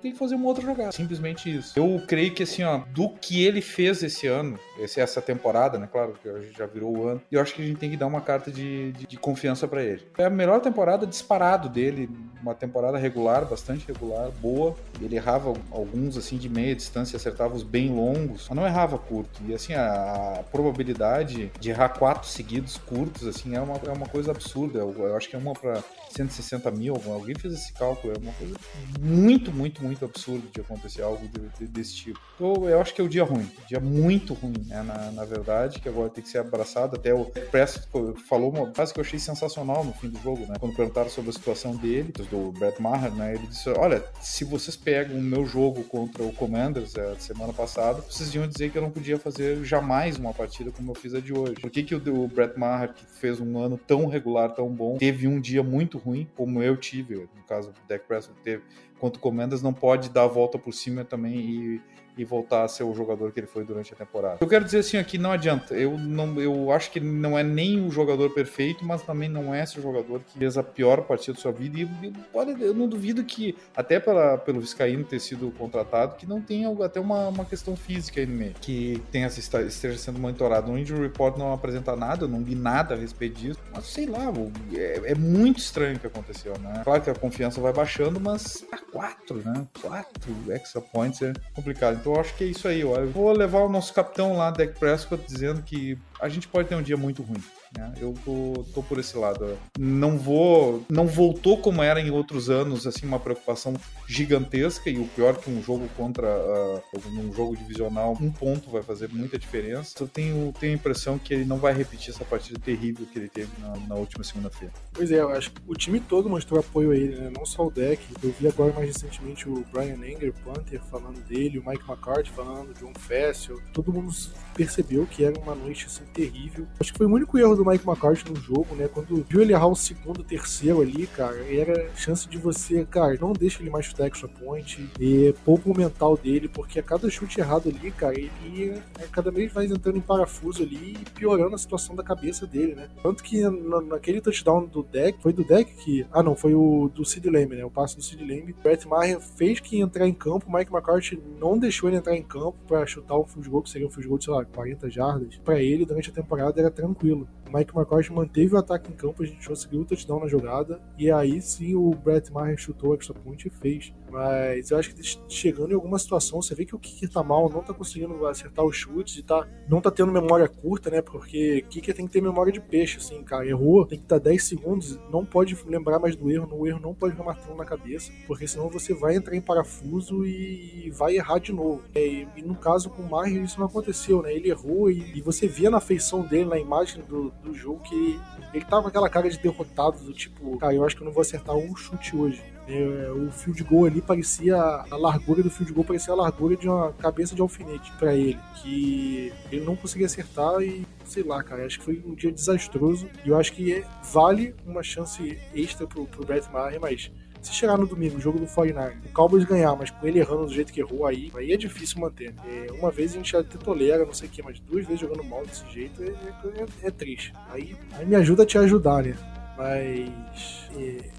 tem que fazer uma outra jogada. Simplesmente isso. Eu creio que assim, ó, do que ele fez esse ano, essa temporada, né? Claro que a gente já virou o ano. Eu acho que a gente tem que dar uma carta de, de, de confiança para ele. É a melhor temporada disparado dele, uma temporada regular, bastante regular, boa. Ele errava alguns assim de meia distância, acertava os bem longos, mas não errava curto. E assim, a, probabilidade de errar quatro seguidos curtos, assim, é uma, é uma coisa absurda. Eu, eu acho que é uma para 160 mil, alguém fez esse cálculo, é uma coisa muito, muito, muito absurda de acontecer algo de, de, desse tipo. Então, eu acho que é o dia ruim, dia muito ruim, né, na, na verdade, que agora tem que ser abraçado. Até o Preston falou uma frase que eu achei sensacional no fim do jogo, né? Quando perguntaram sobre a situação dele, do Brett Maher, né? Ele disse: Olha, se vocês pegam o meu jogo contra o Commanders a semana passada, vocês iam dizer que eu não podia fazer jamais uma partida como eu fiz a de hoje. Por que, que o, o Brett Maher, que fez um ano tão regular, tão bom, teve um dia muito ruim, como eu tive, no caso o Dak Prescott teve, contra o Commanders, não pode dar a volta por cima também e e voltar a ser o jogador que ele foi durante a temporada. Eu quero dizer assim aqui, não adianta. Eu não, eu acho que não é nem o jogador perfeito, mas também não é esse jogador que fez a pior partida da sua vida. E eu, eu, não duvido que, até pela, pelo Viscaíno ter sido contratado, que não tenha até uma, uma questão física aí no meio, que tenha, esteja sendo monitorado. No Injury Report não apresenta nada, eu não vi nada a respeito disso, mas sei lá, é, é muito estranho o que aconteceu, né? Claro que a confiança vai baixando, mas a quatro, né? Quatro extra points é complicado. Então eu acho que é isso aí. Ó. Eu vou levar o nosso capitão lá, Deck Prescott, dizendo que a gente pode ter um dia muito ruim. Né? Eu tô, tô, por esse lado. Não vou, não voltou como era em outros anos, assim, uma preocupação gigantesca e o pior que um jogo contra uh, um jogo divisional, um ponto vai fazer muita diferença. Eu tenho, tenho a impressão que ele não vai repetir essa partida terrível que ele teve na, na última segunda-feira. Pois é, eu acho que o time todo mostrou apoio a ele, né? Não só o deck. Eu vi agora mais recentemente o Brian Enger, Panther, falando dele, o Mike McCarthy falando, o John Fessel. Todo mundo percebeu que era uma noite assim terrível. Acho que foi o único erro do Mike McCarthy no jogo, né? Quando viu ele errar o segundo, terceiro ali, cara, era chance de você, cara, não deixa ele mais chutar extra point e poupa o mental dele, porque a cada chute errado ali, cara, ele é, cada vez mais entrando em parafuso ali e piorando a situação da cabeça dele, né? Tanto que na, naquele touchdown do deck, foi do deck que. Ah, não, foi o do Sid Lamb, né? O passe do Sid Lamb. Brett Maher fez que entrar em campo, o Mike McCarthy não deixou ele entrar em campo para chutar um field goal, que seria um field goal de, sei lá, 40 jardas. Para ele, durante a temporada, era tranquilo. Mike McCarthy manteve o ataque em campo, a gente conseguiu o touchdown na jogada, e aí sim o Brett Maher chutou a extra point e fez. Mas eu acho que chegando em alguma situação, você vê que o Kicker tá mal, não tá conseguindo acertar os chutes e tá, não tá tendo memória curta, né? Porque Kicker tem que ter memória de peixe, assim, cara. Errou, tem que estar tá 10 segundos, não pode lembrar mais do erro, no erro não pode ficar martelo na cabeça, porque senão você vai entrar em parafuso e vai errar de novo. E, e no caso com o Maher isso não aconteceu, né? Ele errou e, e você via na feição dele, na imagem do, do jogo, que ele tava com aquela cara de derrotado, do tipo, cara, eu acho que eu não vou acertar um chute hoje. É, o field goal ali parecia. A largura do field goal parecia a largura de uma cabeça de alfinete para ele. Que ele não conseguia acertar e sei lá, cara. Acho que foi um dia desastroso. E eu acho que é, vale uma chance extra pro, pro Brett Maher, mas se chegar no domingo, o jogo do 49 o Cowboys ganhar, mas com ele errando do jeito que errou, aí, aí é difícil manter. É, uma vez a gente até tolera, não sei o que, mas duas vezes jogando mal desse jeito é, é, é triste. Aí, aí me ajuda a te ajudar, né? Mas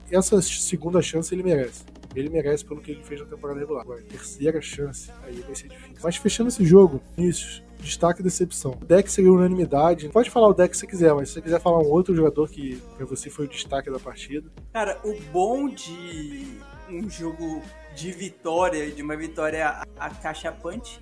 essa segunda chance ele merece. Ele merece pelo que ele fez na temporada regular. Agora, terceira chance, aí vai ser difícil. Mas fechando esse jogo, isso, destaque e decepção. O deck seria unanimidade. Pode falar o deck se você quiser, mas se você quiser falar um outro jogador que pra você foi o destaque da partida. Cara, o bom de um jogo de vitória, de uma vitória acachapante,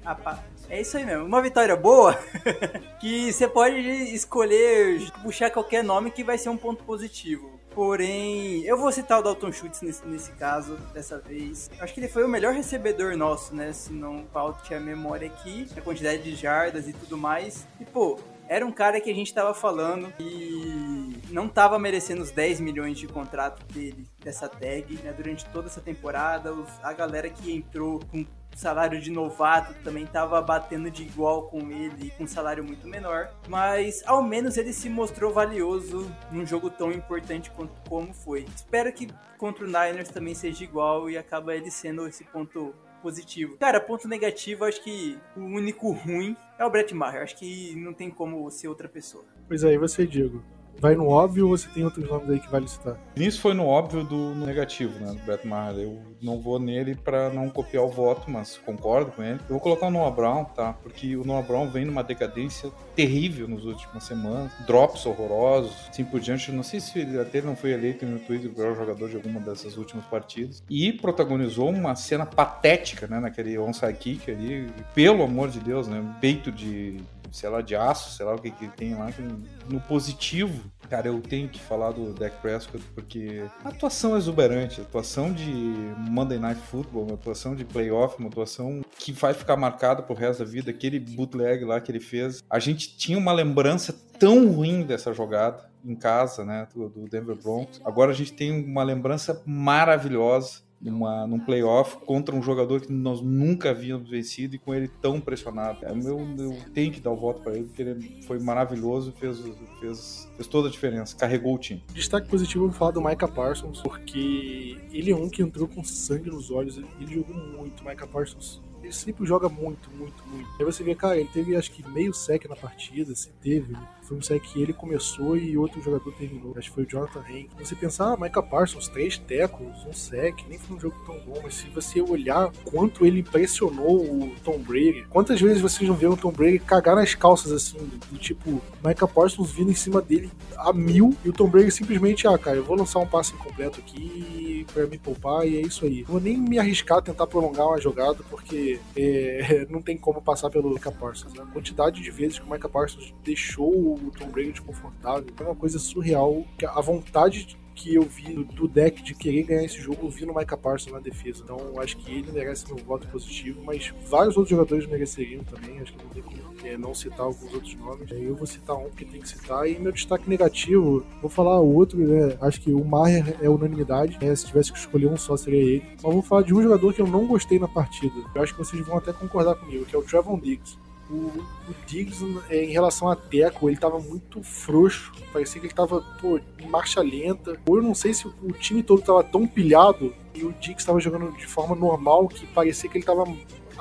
é isso aí mesmo, uma vitória boa, que você pode escolher, puxar qualquer nome que vai ser um ponto positivo. Porém, eu vou citar o Dalton Schultz nesse, nesse caso, dessa vez. Acho que ele foi o melhor recebedor nosso, né? Se não falte a memória aqui, a quantidade de jardas e tudo mais. E, pô, era um cara que a gente tava falando e não tava merecendo os 10 milhões de contrato dele, dessa tag, né? Durante toda essa temporada, os, a galera que entrou com salário de novato também tava batendo de igual com ele, com um salário muito menor. Mas ao menos ele se mostrou valioso num jogo tão importante como foi. Espero que contra o Niners também seja igual e acaba ele sendo esse ponto positivo. Cara, ponto negativo, acho que o único ruim é o Brett Maher. Acho que não tem como ser outra pessoa. Pois aí, você, Diego vai no óbvio ou você tem outros nomes aí que vale citar? Isso foi no óbvio do no negativo, né, do Brett Maher. Eu não vou nele para não copiar o voto, mas concordo com ele. Eu vou colocar o Noah Brown, tá? Porque o Noah Brown vem numa decadência terrível nas últimas semanas, drops horrorosos, assim por diante. Não sei se ele até não foi eleito no Twitter o melhor jogador de alguma dessas últimas partidas. E protagonizou uma cena patética, né, naquele onside kick ali. Pelo amor de Deus, né? Peito de sei lá, de aço, sei lá o que que tem lá, no positivo Cara, eu tenho que falar do Dak Prescott porque a atuação é exuberante, a atuação de Monday Night Football, uma atuação de playoff, uma atuação que vai ficar marcada pro resto da vida, aquele bootleg lá que ele fez. A gente tinha uma lembrança tão ruim dessa jogada em casa, né, do, Denver Broncos. Agora a gente tem uma lembrança maravilhosa numa, num playoff contra um jogador que nós nunca havíamos vencido e com ele tão pressionado. É, eu, eu tenho que dar o voto para ele, porque ele foi maravilhoso, fez, fez, fez toda a diferença, carregou o time. Destaque positivo, eu vou falar do Micah Parsons, porque ele é um que entrou com sangue nos olhos, ele, ele jogou muito. Micah Parsons ele sempre joga muito, muito, muito. Aí você vê, cara, ele teve acho que meio sec na partida, se teve. Foi um sec que ele começou e outro jogador terminou. Acho que foi o Jonathan Hank. Você pensar, ah, Parsons, três tecos, um sec, nem foi um jogo tão bom, mas se você olhar quanto ele impressionou o Tom Brady, quantas vezes vocês não viram o Tom Brady cagar nas calças assim, do tipo, Micah Parsons vindo em cima dele a mil e o Tom Brady simplesmente, ah, cara, eu vou lançar um passe incompleto aqui para me poupar e é isso aí. Vou nem me arriscar a tentar prolongar uma jogada porque é, não tem como passar pelo Micah Parsons. A quantidade de vezes que o Micah Parsons deixou o Tom Brady desconfortável. É uma coisa surreal. A vontade que eu vi do deck de querer ganhar esse jogo, eu vi no Micah Parsons na defesa. Então, acho que ele merece meu voto positivo, mas vários outros jogadores mereceriam também. Acho que não tem como é, não citar alguns outros nomes. Eu vou citar um que tem que citar. E meu destaque negativo, vou falar o outro, né? Acho que o Maier é unanimidade. Né? Se tivesse que escolher um só, seria ele. Mas vou falar de um jogador que eu não gostei na partida. Eu acho que vocês vão até concordar comigo, que é o Trevon Diggs o, o Diggs, é, em relação a Teco, ele tava muito frouxo. Parecia que ele tava, pô, em marcha lenta. Ou eu não sei se o time todo tava tão pilhado e o Diggs tava jogando de forma normal que parecia que ele tava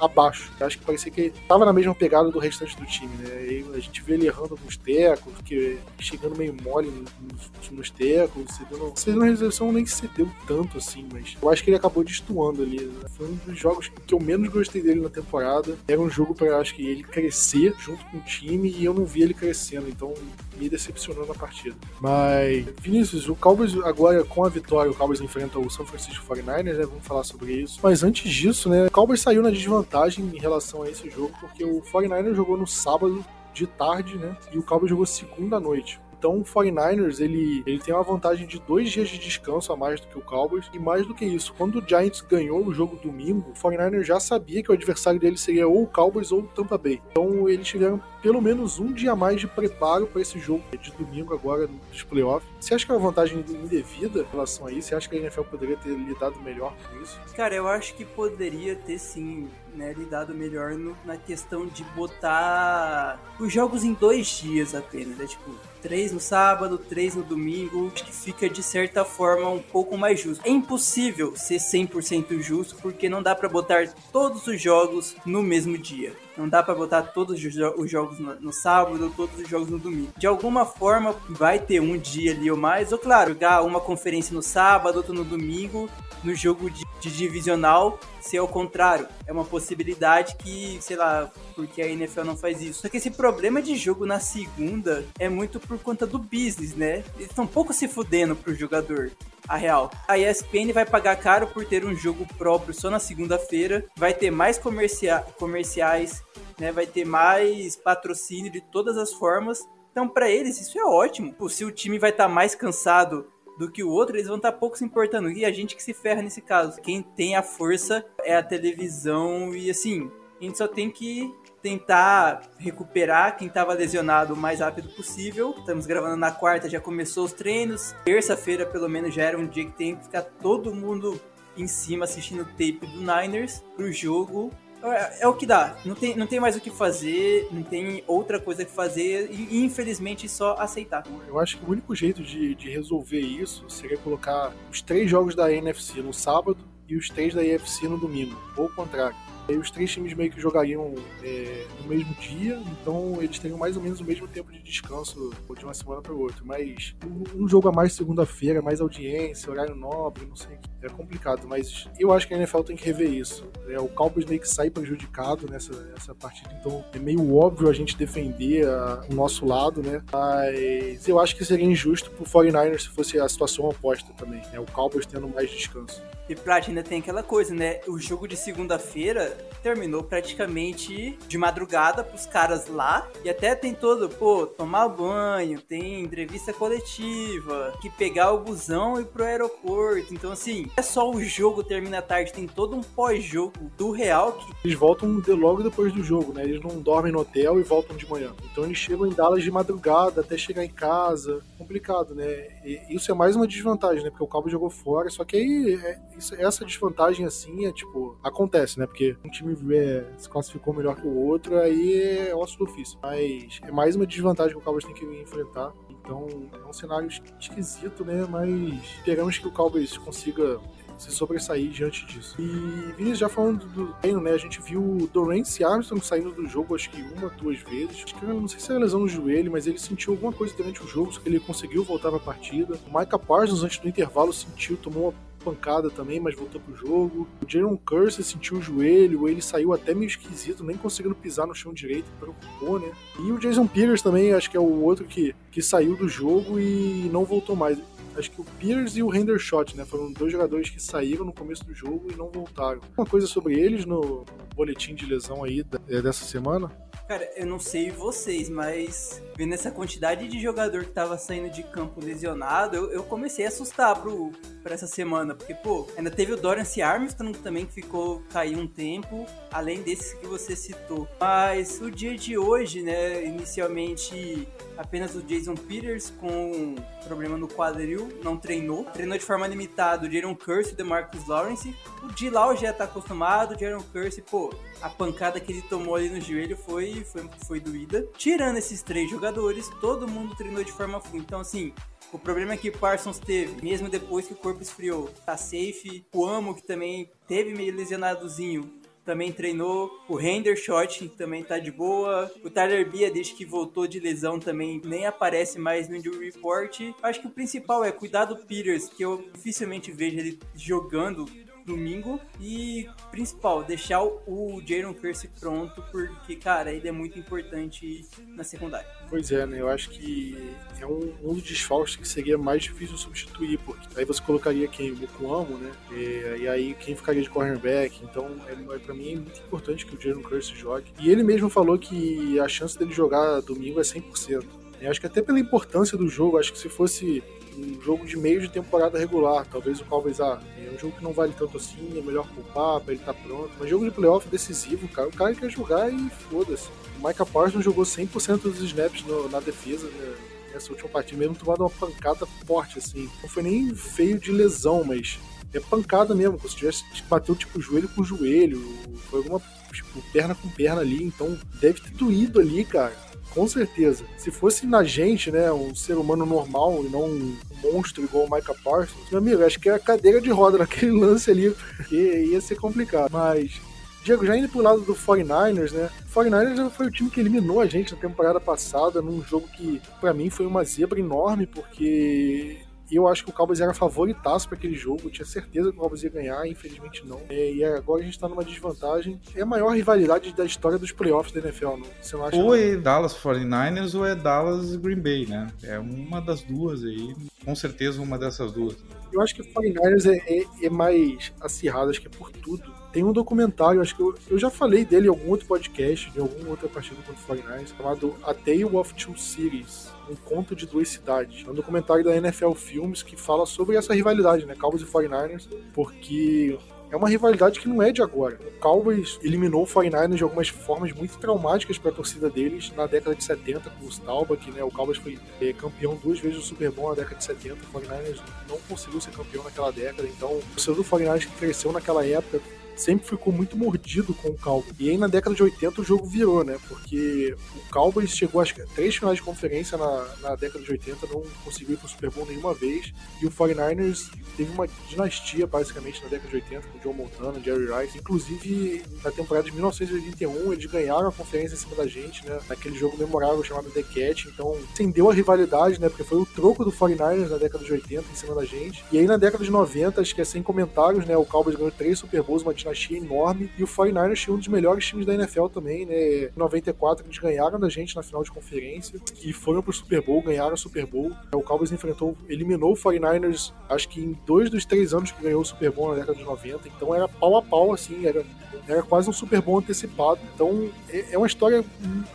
abaixo. Eu acho que parecia que ele tava na mesma pegada do restante do time, né? E a gente vê ele errando alguns tecos, que, chegando meio mole nos, nos tecos, cedendo, cedendo recepção nem cedeu tanto assim, mas eu acho que ele acabou destoando ali. Né? Foi um dos jogos que eu menos gostei dele na temporada. Era um jogo para acho que ele crescer junto com o time e eu não vi ele crescendo, então me decepcionou na partida. Mas, Vinícius, o Cowboys agora com a vitória, o Cowboys enfrenta o São Francisco 49ers, né? Vamos falar sobre isso. Mas antes disso, né, o Cowboys saiu na desvantagem em relação a esse jogo, porque o 49ers jogou no sábado de tarde, né? E o Cowboys jogou segunda noite. Então o 49ers ele, ele tem uma vantagem de dois dias de descanso a mais do que o Cowboys. E mais do que isso, quando o Giants ganhou o jogo domingo, o 49ers já sabia que o adversário dele seria ou o Cowboys ou o Tampa Bay. Então eles tiveram pelo menos um dia a mais de preparo para esse jogo de domingo agora dos playoffs. Você acha que é uma vantagem indevida em relação a isso? Você acha que a NFL poderia ter lidado melhor com isso? Cara, eu acho que poderia ter sim né, lidado melhor no, na questão de botar os jogos em dois dias apenas. Né? Tipo, três no sábado, três no domingo, acho que fica de certa forma um pouco mais justo. É impossível ser 100% justo porque não dá para botar todos os jogos no mesmo dia. Não dá para botar todos os jogos no, sábado, todos os jogos no domingo. De alguma forma vai ter um dia ali ou mais, ou claro, jogar uma conferência no sábado, outro no domingo, no jogo de, de divisional ser ao contrário. É uma possibilidade que, sei lá, porque a NFL não faz isso. Só que esse problema de jogo na segunda é muito por conta do business, né? Eles estão um pouco se fudendo pro jogador. A real. A ESPN vai pagar caro por ter um jogo próprio só na segunda-feira. Vai ter mais comercia comerciais, né? Vai ter mais patrocínio de todas as formas. Então, para eles, isso é ótimo. Se o time vai estar tá mais cansado do que o outro, eles vão estar tá pouco se importando. E a gente que se ferra nesse caso. Quem tem a força é a televisão e assim, a gente só tem que tentar recuperar quem estava lesionado o mais rápido possível. Estamos gravando na quarta, já começou os treinos. Terça-feira, pelo menos, já era um dia que tem que ficar todo mundo em cima assistindo o tape do Niners pro jogo é, é, o que dá. Não tem, não tem mais o que fazer, não tem outra coisa que fazer e, infelizmente, só aceitar. Eu acho que o único jeito de, de resolver isso seria colocar os três jogos da NFC no sábado e os três da EFC no domingo, ou o contrário. Aí os três times meio que jogariam é, no mesmo dia, então eles teriam mais ou menos o mesmo tempo de descanso de uma semana para outra. Mas um, um jogo a mais segunda-feira, mais audiência, horário nobre, não sei o que é complicado, mas eu acho que a NFL tem que rever isso. É, o Cowboys meio que sai prejudicado nessa, nessa partida, então é meio óbvio a gente defender a, o nosso lado, né? Mas eu acho que seria injusto pro 49ers se fosse a situação oposta também, né? O Cowboys tendo mais descanso. E Prat, ainda tem aquela coisa, né? O jogo de segunda-feira terminou praticamente de madrugada pros caras lá. E até tem todo, pô, tomar banho, tem entrevista coletiva, que pegar o busão e ir pro aeroporto. Então, assim, é só o jogo termina tarde, tem todo um pós-jogo do Real que. Eles voltam logo depois do jogo, né? Eles não dormem no hotel e voltam de manhã. Então eles chegam em Dallas de madrugada até chegar em casa. Complicado, né? E isso é mais uma desvantagem, né? Porque o Cabo jogou fora. Só que aí é, isso, essa desvantagem assim é tipo. Acontece, né? Porque um time é, se classificou melhor que o outro, aí é osso do ofício. Mas é mais uma desvantagem que o Cowboys tem que enfrentar. Então é um cenário esquisito, né? Mas esperamos que o Cowboys consiga se sobressair diante disso. E Vinícius, já falando do treino, né? A gente viu o Dorance Armstrong saindo do jogo acho que uma, duas vezes. Acho que não sei se era lesão no joelho, mas ele sentiu alguma coisa durante o jogo, só que ele conseguiu voltar pra partida. O Micah Parsons, antes do intervalo, sentiu, tomou uma pancada também, mas voltou pro jogo. O Jaron Curse sentiu o joelho, ele saiu até meio esquisito, nem conseguindo pisar no chão direito, preocupou, né? E o Jason Peters também, acho que é o outro que, que saiu do jogo e não voltou mais acho que o Pierce e o Hendershot, né? Foram dois jogadores que saíram no começo do jogo e não voltaram. Uma coisa sobre eles no boletim de lesão aí é, dessa semana? Cara, eu não sei vocês, mas vendo essa quantidade de jogador que tava saindo de campo lesionado, eu, eu comecei a assustar pro, pra essa semana. Porque, pô, ainda teve o Dorance Armstrong também que ficou cair um tempo, além desses que você citou. Mas o dia de hoje, né, inicialmente apenas o Jason Peters com problema no quadril, não treinou. Treinou de forma limitada o Jaron Curse e o DeMarcus Lawrence. O Dilau já tá acostumado, o Jaron Curse, pô, a pancada que ele tomou ali no joelho foi, foi, foi doída. Tirando esses três jogadores, todo mundo treinou de forma full. Então, assim, o problema é que Parsons teve, mesmo depois que o corpo esfriou, tá safe. O Amo, que também teve meio lesionadozinho, também treinou. O Hendershot também tá de boa. O Tyler Bia, desde que voltou de lesão, também nem aparece mais no injury report. Acho que o principal é cuidar do Peters, que eu dificilmente vejo ele jogando domingo. E principal, deixar o Jaron Curse pronto, porque, cara, ele é muito importante na secundária. Pois é, né? Eu acho que é um, um dos desfalques que seria mais difícil substituir, porque aí você colocaria quem? O Mukuamo, né? E, e, aí quem ficaria de cornerback? Então, é, é, pra mim é muito importante que o Jaron Curse jogue. E ele mesmo falou que a chance dele jogar domingo é 100%. Eu acho que até pela importância do jogo, acho que se fosse um jogo de meio de temporada regular. Talvez o Cowboys, ah, é um jogo que não vale tanto assim, é melhor poupar pra ele tá pronto. Mas jogo de playoff decisivo, cara, o cara quer jogar e foda-se. O Micah Parsons jogou 100% dos snaps no, na defesa, né? Nessa última partida, mesmo tomando uma pancada forte, assim. Não foi nem feio de lesão, mas é pancada mesmo. Se tivesse bateu tipo joelho com joelho, foi alguma tipo, perna com perna ali, então deve ter doído ali, cara com certeza. Se fosse na gente, né, um ser humano normal e não um monstro igual o Micah Parsons, meu amigo, acho que é a cadeira de roda naquele lance ali, porque ia ser complicado. Mas Diego, já indo pro lado do 49ers, né? O 49ers foi o time que eliminou a gente na temporada passada, num jogo que, para mim, foi uma zebra enorme, porque eu acho que o Cowboys era favoritaço para aquele jogo. Eu tinha certeza que o Cowboys ia ganhar, infelizmente não. É, e agora a gente está numa desvantagem. É a maior rivalidade da história dos playoffs da NFL, não? Você não acha? Ou é Dallas 49ers ou é Dallas Green Bay, né? É uma das duas aí. Com certeza uma dessas duas. Eu acho que o 49ers é, é, é mais acirrado, acho que é por tudo. Tem um documentário, acho que eu, eu já falei dele em algum outro podcast, de alguma outra partida contra o 49ers, chamado A Tale of Two Cities um conto de duas cidades. É um documentário da NFL Films que fala sobre essa rivalidade, né? Cowboys e 49ers, porque é uma rivalidade que não é de agora. O Cowboys eliminou o 49ers de algumas formas muito traumáticas para a torcida deles na década de 70 com o Staubach, né? O Cowboys foi é, campeão duas vezes do Super Bowl na década de 70. O 49ers não conseguiu ser campeão naquela década, então o torcedor do 49ers que cresceu naquela época sempre ficou muito mordido com o Cowboys. E aí na década de 80 o jogo virou, né? Porque o Cowboys chegou acho que três finais de conferência na, na década de 80, não conseguiu ir pro Super Bowl nenhuma vez. E o 49ers teve uma dinastia basicamente na década de 80 com Joe Montana, Jerry Rice. Inclusive na temporada de 1981 eles ganharam a conferência em cima da gente, né? Naquele jogo memorável chamado The Catch. Então acendeu a rivalidade, né? Porque foi o troco do 49ers na década de 80 em cima da gente. E aí na década de 90, acho que é sem comentários, né? O Cowboys ganhou três Super Bowls, uma enorme. E o 49ers tinha um dos melhores times da NFL também, né? Em 94 eles ganharam da gente na final de conferência e foram pro Super Bowl, ganharam o Super Bowl. O Cowboys enfrentou, eliminou o 49ers, acho que em dois dos três anos que ganhou o Super Bowl na década de 90. Então era pau a pau, assim, era era quase um Super Bowl antecipado. Então é, é uma história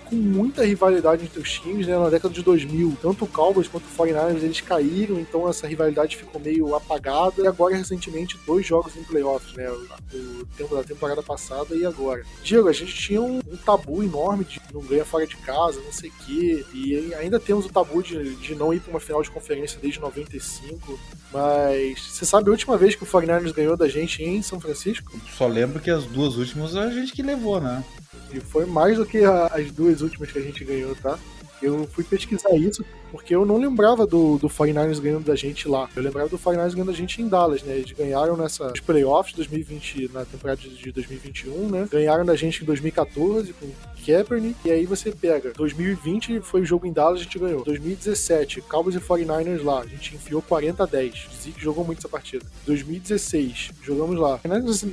com muita rivalidade entre os times, né? Na década de 2000, tanto o Cowboys quanto o 49ers eles caíram, então essa rivalidade ficou meio apagada. E agora, recentemente, dois jogos em playoffs, né? O tempo da temporada passada e agora. Diego, a gente tinha um, um tabu enorme de não ganhar fora de casa, não sei o quê. E ainda temos o tabu de, de não ir para uma final de conferência desde 95. Mas você sabe a última vez que o 49ers ganhou da gente em São Francisco? Só lembro que as duas últimas a gente que levou, né? E foi mais do que as duas últimas que a gente ganhou, tá? Eu fui pesquisar isso porque eu não lembrava do, do 49ers ganhando da gente lá. Eu lembrava do 49ers ganhando da gente em Dallas, né? Eles ganharam nessa playoffs 2020, na temporada de 2021, né? Ganharam da gente em 2014 com Kaepernick. E aí você pega 2020 foi o jogo em Dallas, a gente ganhou. 2017, Cowboys e 49ers lá, a gente enfiou 40 a 10. Zeke jogou muito essa partida. 2016, jogamos lá.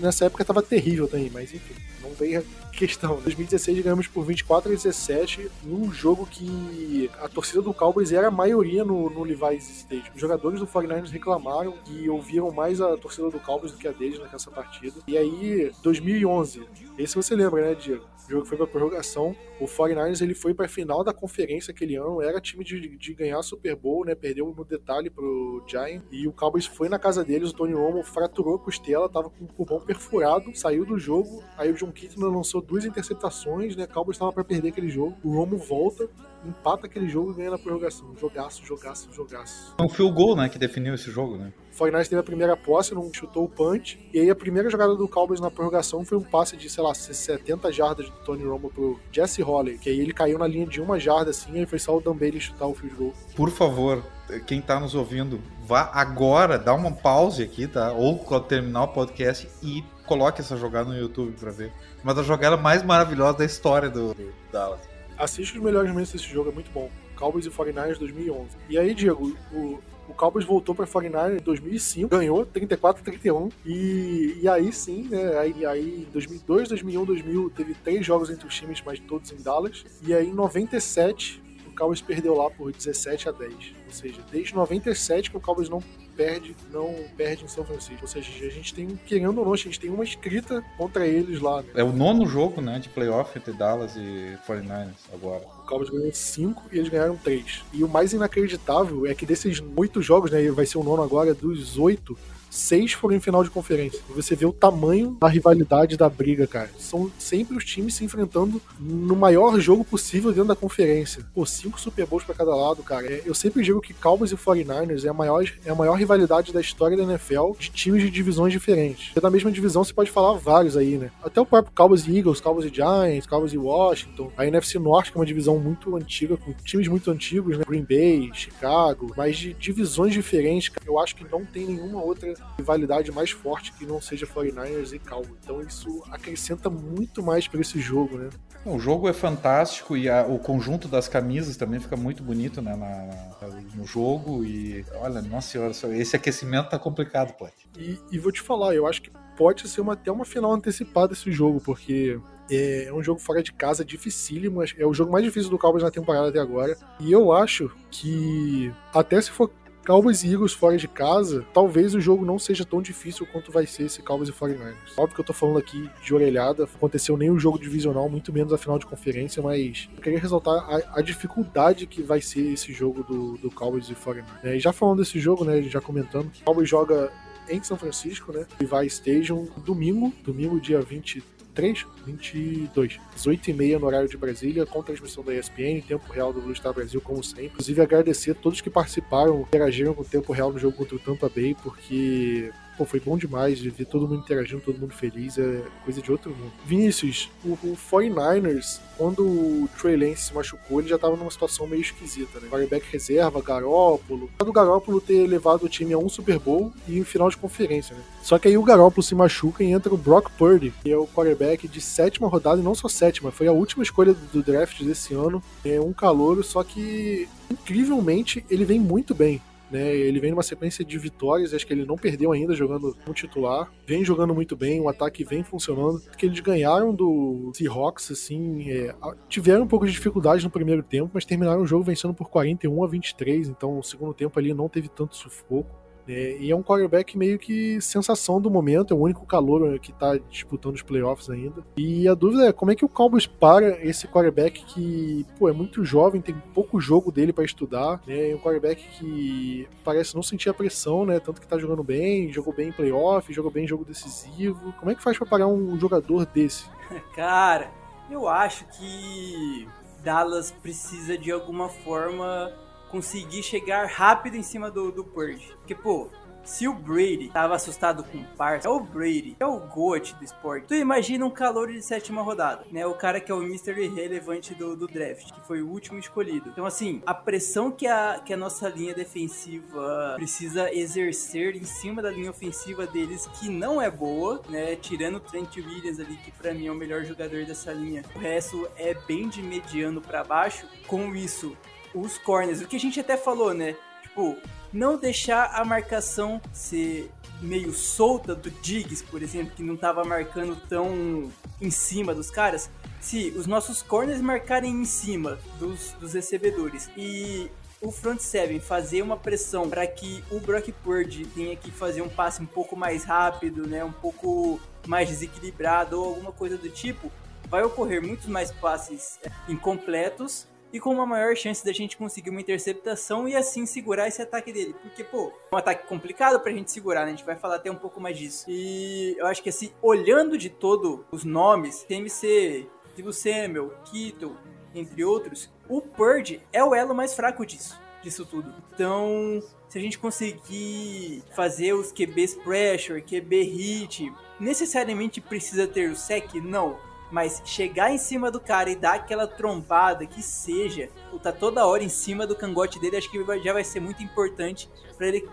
Nessa época tava terrível também, mas enfim, não veio questão. Em 2016 ganhamos por 24 a 17 num jogo que a torcida do Cowboys era a maioria no, no Levi's Stadium. Os jogadores do 49ers reclamaram e ouviram mais a torcida do Cowboys do que a deles nessa partida. E aí, 2011, esse você lembra, né, Diego? O jogo foi pra prorrogação. O 49ers ele foi pra final da conferência aquele ano, era time de, de ganhar Super Bowl, né? Perdeu no detalhe pro Giant. E o Cowboys foi na casa deles, o Tony Romo fraturou a costela, tava com o pulmão perfurado, saiu do jogo. Aí o John Kitna lançou duas interceptações, né? O Cowboys estava para perder aquele jogo. O Romo volta, empata aquele jogo e ganha na prorrogação. Jogaço, jogaço, jogaço. Foi um field goal, né, que definiu esse jogo, né? O Fortnite teve a primeira posse, não chutou o punch. E aí a primeira jogada do Cowboys na prorrogação foi um passe de, sei lá, 70 jardas do Tony Romo pro Jesse Holley. Que aí ele caiu na linha de uma jarda assim, e foi só o Dan Bailey chutar o field goal. Por favor, quem tá nos ouvindo, vá agora, dá uma pause aqui, tá? Ou terminar o podcast e coloque essa jogada no YouTube pra ver. Uma das jogadas mais maravilhosas da história do, do Dallas. Assiste os melhores momentos desse jogo, é muito bom. Cowboys e 49ers 2011. E aí, Diego, o, o Cowboys voltou para 49ers em 2005, ganhou 34 31 e, e aí sim, né, aí, aí em 2002, 2001, 2000 teve três jogos entre os times, mas todos em Dallas. E aí em 97 o Cowboys perdeu lá por 17 a 10. Ou seja, desde 97 que o Cowboys não perde, não perde em São Francisco. Ou seja, a gente tem, querendo ou não, a gente tem uma escrita contra eles lá. Né? É o nono jogo, né, de playoff entre Dallas e 49ers agora. O Cowboys ganhou 5 e eles ganharam 3. E o mais inacreditável é que desses oito jogos, né, vai ser o nono agora, dos oito, seis foram em final de conferência. E você vê o tamanho da rivalidade da briga, cara. São sempre os times se enfrentando no maior jogo possível dentro da conferência. Pô, cinco Super Bowls pra cada lado, cara. É, eu sempre digo que Cowboys e 49ers é a maior, é a maior rivalidade da história da NFL de times de divisões diferentes. Da mesma divisão você pode falar vários aí, né? Até o próprio Cowboys e Eagles, Cowboys e Giants, Cowboys e Washington. A NFC Norte, que é uma divisão muito antiga, com times muito antigos, né? Green Bay, Chicago, mas de divisões diferentes. Eu acho que não tem nenhuma outra rivalidade mais forte que não seja 49ers e Cowboys. Então isso acrescenta muito mais para esse jogo, né? O jogo é fantástico e a, o conjunto das camisas também fica muito bonito né, na, na, no jogo. E olha, nossa senhora, esse aquecimento tá complicado, pode. E, e vou te falar, eu acho que pode ser uma, até uma final antecipada esse jogo, porque é um jogo fora de casa dificílimo. É o jogo mais difícil do Cowboys na temporada até agora. E eu acho que, até se for Cowboys e Eagles fora de casa, talvez o jogo não seja tão difícil quanto vai ser esse Cowboys e 49ers. Óbvio que eu tô falando aqui de orelhada, aconteceu nem o jogo divisional, muito menos a final de conferência, mas eu queria ressaltar a, a dificuldade que vai ser esse jogo do, do Cowboys e 49ers. É, e já falando desse jogo, né, já comentando, o Cowboys joga em São Francisco, né, e vai Stadium domingo, domingo dia 23 23, 22, 18 e meia no horário de Brasília, com transmissão da ESPN, tempo real do Blue Star Brasil, como sempre. Inclusive, agradecer a todos que participaram, interagiram com o tempo real no jogo contra o Tampa Bay, porque pô, foi bom demais de ver todo mundo interagindo, todo mundo feliz, é coisa de outro mundo. Vinícius, o, o 49ers, quando o Trey Lance se machucou, ele já tava numa situação meio esquisita, né? Quarterback reserva, Garópolo. Do Garópolo ter levado o time a um Super Bowl e um final de conferência, né? Só que aí o Garópolo se machuca e entra o Brock Purdy, que é o quarterback de sétima rodada, e não só sétima, foi a última escolha do draft desse ano. É um calouro, só que incrivelmente ele vem muito bem. Né, ele vem numa sequência de vitórias, acho que ele não perdeu ainda jogando como titular, vem jogando muito bem, o ataque vem funcionando. Que eles ganharam do Seahawks, assim, é, tiveram um pouco de dificuldade no primeiro tempo, mas terminaram o jogo vencendo por 41 a 23, então o segundo tempo ali não teve tanto sufoco. É, e é um quarterback meio que sensação do momento, é o único calor que está disputando os playoffs ainda. E a dúvida é como é que o Cowboys para esse quarterback que pô, é muito jovem, tem pouco jogo dele para estudar, né? É um quarterback que parece não sentir a pressão, né? Tanto que está jogando bem, jogou bem em playoff, jogou bem em jogo decisivo. Como é que faz para parar um jogador desse? Cara, eu acho que Dallas precisa de alguma forma conseguir chegar rápido em cima do, do Purge. Porque, pô, se o Brady tava assustado com o parça, é o Brady, é o GOAT do esporte. Tu imagina um calor de sétima rodada, né? O cara que é o Mr. Irrelevante do, do draft, que foi o último escolhido. Então, assim, a pressão que a, que a nossa linha defensiva precisa exercer em cima da linha ofensiva deles, que não é boa, né? Tirando o Trent Williams ali, que para mim é o melhor jogador dessa linha. O resto é bem de mediano para baixo. Com isso, os corners. O que a gente até falou, né? Tipo, não deixar a marcação ser meio solta do Diggs, por exemplo, que não estava marcando tão em cima dos caras. Se os nossos corners marcarem em cima dos, dos recebedores e o front seven fazer uma pressão para que o Brock Purdy tenha que fazer um passe um pouco mais rápido, né, um pouco mais desequilibrado ou alguma coisa do tipo, vai ocorrer muitos mais passes é, incompletos e com uma maior chance da gente conseguir uma interceptação e assim segurar esse ataque dele. Porque, pô, é um ataque complicado pra gente segurar, né? A gente vai falar até um pouco mais disso. E eu acho que assim, olhando de todos os nomes, TMC, Divo Samuel, Kittle, entre outros, o Purge é o elo mais fraco disso, disso tudo. Então, se a gente conseguir fazer os QBs pressure, QB hit, necessariamente precisa ter o sec? Não mas chegar em cima do cara e dar aquela trombada que seja, tá toda hora em cima do cangote dele, acho que já vai ser muito importante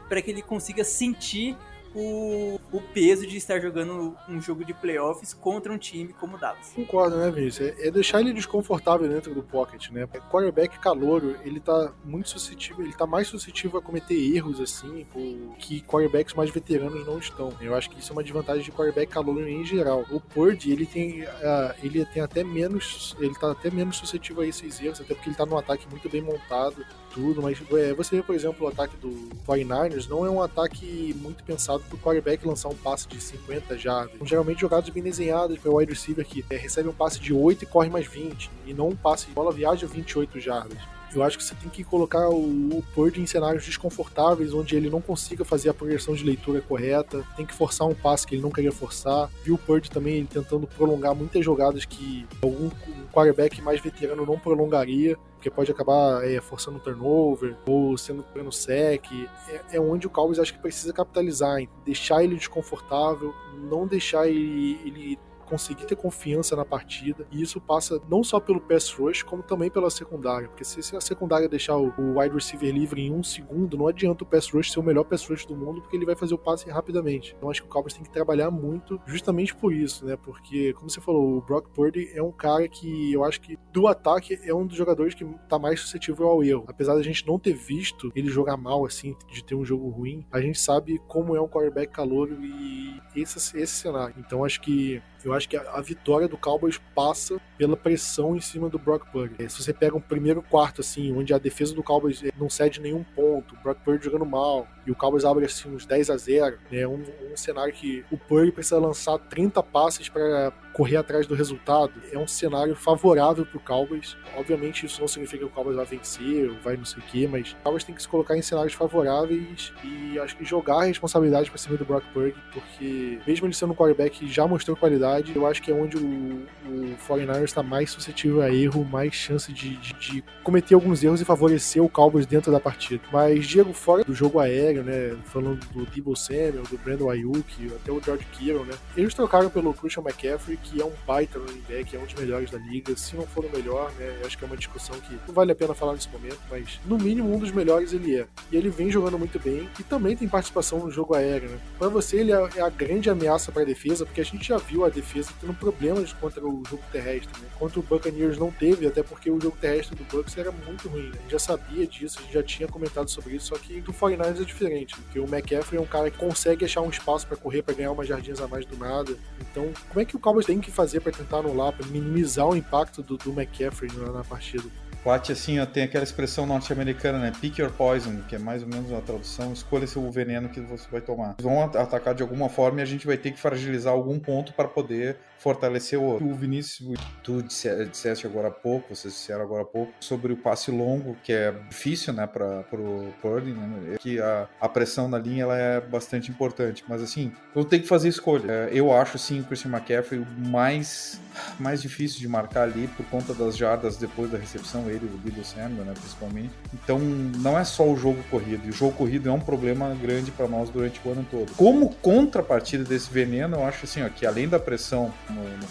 para que ele consiga sentir o, o peso de estar jogando um jogo de playoffs contra um time como o Dallas. Concordo, né, Vinícius? É, é deixar ele desconfortável dentro do pocket, né? O quarterback calouro, ele tá muito suscetível, ele tá mais suscetível a cometer erros, assim, que quarterbacks mais veteranos não estão. Eu acho que isso é uma desvantagem de quarterback calouro em geral. O Purdy, ele tem, uh, ele tem até menos, ele tá até menos suscetível a esses erros, até porque ele tá num ataque muito bem montado, tudo, mas é, você vê, por exemplo, o ataque do 49ers não é um ataque muito pensado pro quarterback lançar um passe de 50 jardas. Geralmente jogadas bem desenhadas para o wide receiver que é, recebe um passe de 8 e corre mais 20, e não um passe de bola viaja 28 jardas. Eu acho que você tem que colocar o, o em cenários desconfortáveis, onde ele não consiga fazer a progressão de leitura correta, tem que forçar um passe que ele não queria forçar. Viu o Purdy também tentando prolongar muitas jogadas que algum um quarterback mais veterano não prolongaria, porque pode acabar é, forçando um turnover ou sendo pegando sec. É, é onde o Cowboys acho que precisa capitalizar, deixar ele desconfortável, não deixar ele, ele conseguir ter confiança na partida. E isso passa não só pelo pass rush, como também pela secundária. Porque se a secundária deixar o wide receiver livre em um segundo, não adianta o pass rush ser o melhor pass rush do mundo, porque ele vai fazer o passe rapidamente. Então acho que o Cowboys tem que trabalhar muito justamente por isso, né? Porque, como você falou, o Brock Purdy é um cara que eu acho que do ataque é um dos jogadores que tá mais suscetível ao erro. Apesar da gente não ter visto ele jogar mal, assim, de ter um jogo ruim, a gente sabe como é um quarterback calor e esse, esse cenário. Então acho que eu acho que a, a, vitória do Cowboys passa pela pressão em cima do Brock Purdy. É, se você pega um primeiro quarto, assim, onde a defesa do Cowboys é, não cede nenhum ponto, o Brock Purdy jogando mal, e o Cowboys abre assim uns 10 a 0 né? Um, um cenário que o Purdy precisa lançar 30 passes para correr atrás do resultado. É um cenário favorável para o Cowboys. Obviamente, isso não significa que o Cowboys vai vencer, ou vai não sei o quê, mas o Cowboys tem que se colocar em cenários favoráveis e acho que jogar a responsabilidade para cima do Brock Purdy, porque mesmo ele sendo um quarterback já mostrou qualidade, velocidade, eu acho que é onde o, o 49ers está mais suscetível a erro, mais chance de, de, de, cometer alguns erros e favorecer o Cowboys dentro da partida. Mas, Diego, fora do jogo aéreo, né, falando do Debo Samuel, do Brandon Ayuk, até o George Kittle, né, eles trocaram pelo Christian McCaffrey, que é um baita running back, é um dos melhores da liga, se não for o melhor, né, acho que é uma discussão que não vale a pena falar nesse momento, mas no mínimo um dos melhores ele é. E ele vem jogando muito bem e também tem participação no jogo aéreo, né. Para você ele é a grande ameaça para a defesa, porque a gente já viu a defesa tendo problemas contra o jogo terrestre, né. Contra o Buccaneers não teve, até porque o jogo terrestre do Bucks era muito ruim, né? A gente já sabia disso, a gente já tinha comentado sobre isso, só que do 49ers é diferente, porque o McCaffrey é um cara que consegue achar um espaço para correr, para ganhar umas jardinhas a mais do nada. Então, como é que o Cowboys tem que fazer para tentar anular, para minimizar o impacto do, do McCaffrey na, na partida? Quat, assim, ó, tem aquela expressão norte-americana, né? Pick your poison, que é mais ou menos uma tradução, escolha seu veneno que você vai tomar. Eles vão atacar de alguma forma e a gente vai ter que fragilizar algum ponto para poder fortalecer o Vinícius, tu disseste agora há pouco, vocês disseram agora há pouco, sobre o passe longo, que é difícil, né, para o Purdy, né? Que a, a pressão na linha ela é bastante importante. Mas, assim, eu tenho que fazer escolha. É, eu acho, sim, o Christian McCaffrey o mais, mais difícil de marcar ali por conta das jardas depois da recepção. Ele o Bill Samuel, né, principalmente. Então, não é só o jogo corrido. E o jogo corrido é um problema grande para nós durante o ano todo. Como contrapartida desse veneno, eu acho assim, ó, que além da pressão no, no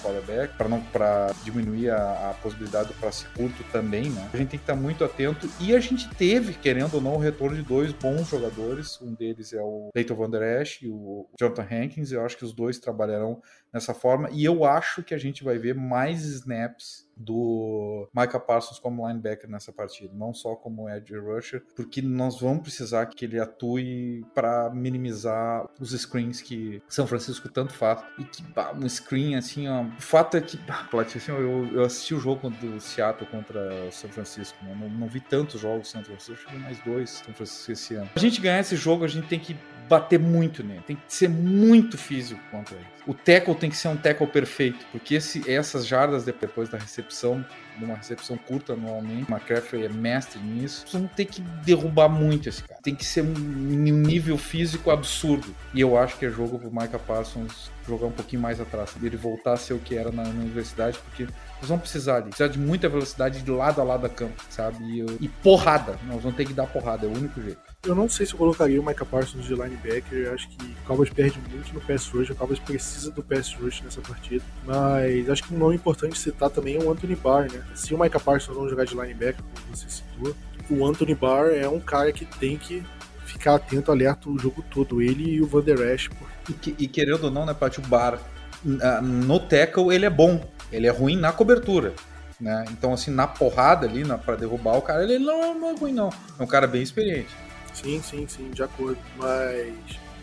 para não para diminuir a, a, possibilidade do passe curto também, né? A gente tem que estar muito atento. E a gente teve, querendo ou não, o retorno de dois bons jogadores. Um deles é o Leighton Van Der Esch e o Jonathan Hankins. Eu acho que os dois trabalharão nessa forma. E eu acho que a gente vai ver mais snaps do Micah Parsons como linebacker nessa partida, não só como edge rusher, porque nós vamos precisar que ele atue para minimizar os screens que São Francisco tanto faz e que bah, um screen assim, ó, o fato é que bah, assim, eu, eu assisti o jogo do Seattle contra São Francisco, né? não, não vi tantos jogos São Francisco, vi mais dois São Francisco esse ano. A gente ganhar esse jogo, a gente tem que bater muito nele, tem que ser muito físico contra ele. O tackle tem que ser um tackle perfeito, porque esse, essas jardas depois da recepção, numa recepção curta normalmente, McCaffrey é mestre nisso, você não tem que derrubar muito esse cara. Tem que ser um, um nível físico absurdo. E eu acho que é jogo pro Micah Parsons jogar um pouquinho mais atrás, dele voltar a ser o que era na, na universidade, porque nós vamos precisar ali. Precisar de muita velocidade de lado a lado da campo, sabe? E, e porrada. Nós vamos ter que dar porrada, é o único jeito. Eu não sei se eu colocaria o Micah Parsons de linebacker. Eu acho que o Cowboys perde muito no pass rush. O Cowboys precisa do pass rush nessa partida. Mas acho que um nome importante citar também é o Anthony Barr, né? Se o Micah Parsons não jogar de linebacker, como você citou, o Anthony Barr é um cara que tem que ficar atento, alerta o jogo todo. Ele e o Van Der Esch. E, e querendo ou não, né, Paty, o Barr no tackle ele é bom. Ele é ruim na cobertura. Né? Então, assim, na porrada ali, na, pra derrubar o cara, ele não é ruim, não. É um cara bem experiente. Sim, sim, sim, de acordo. Mas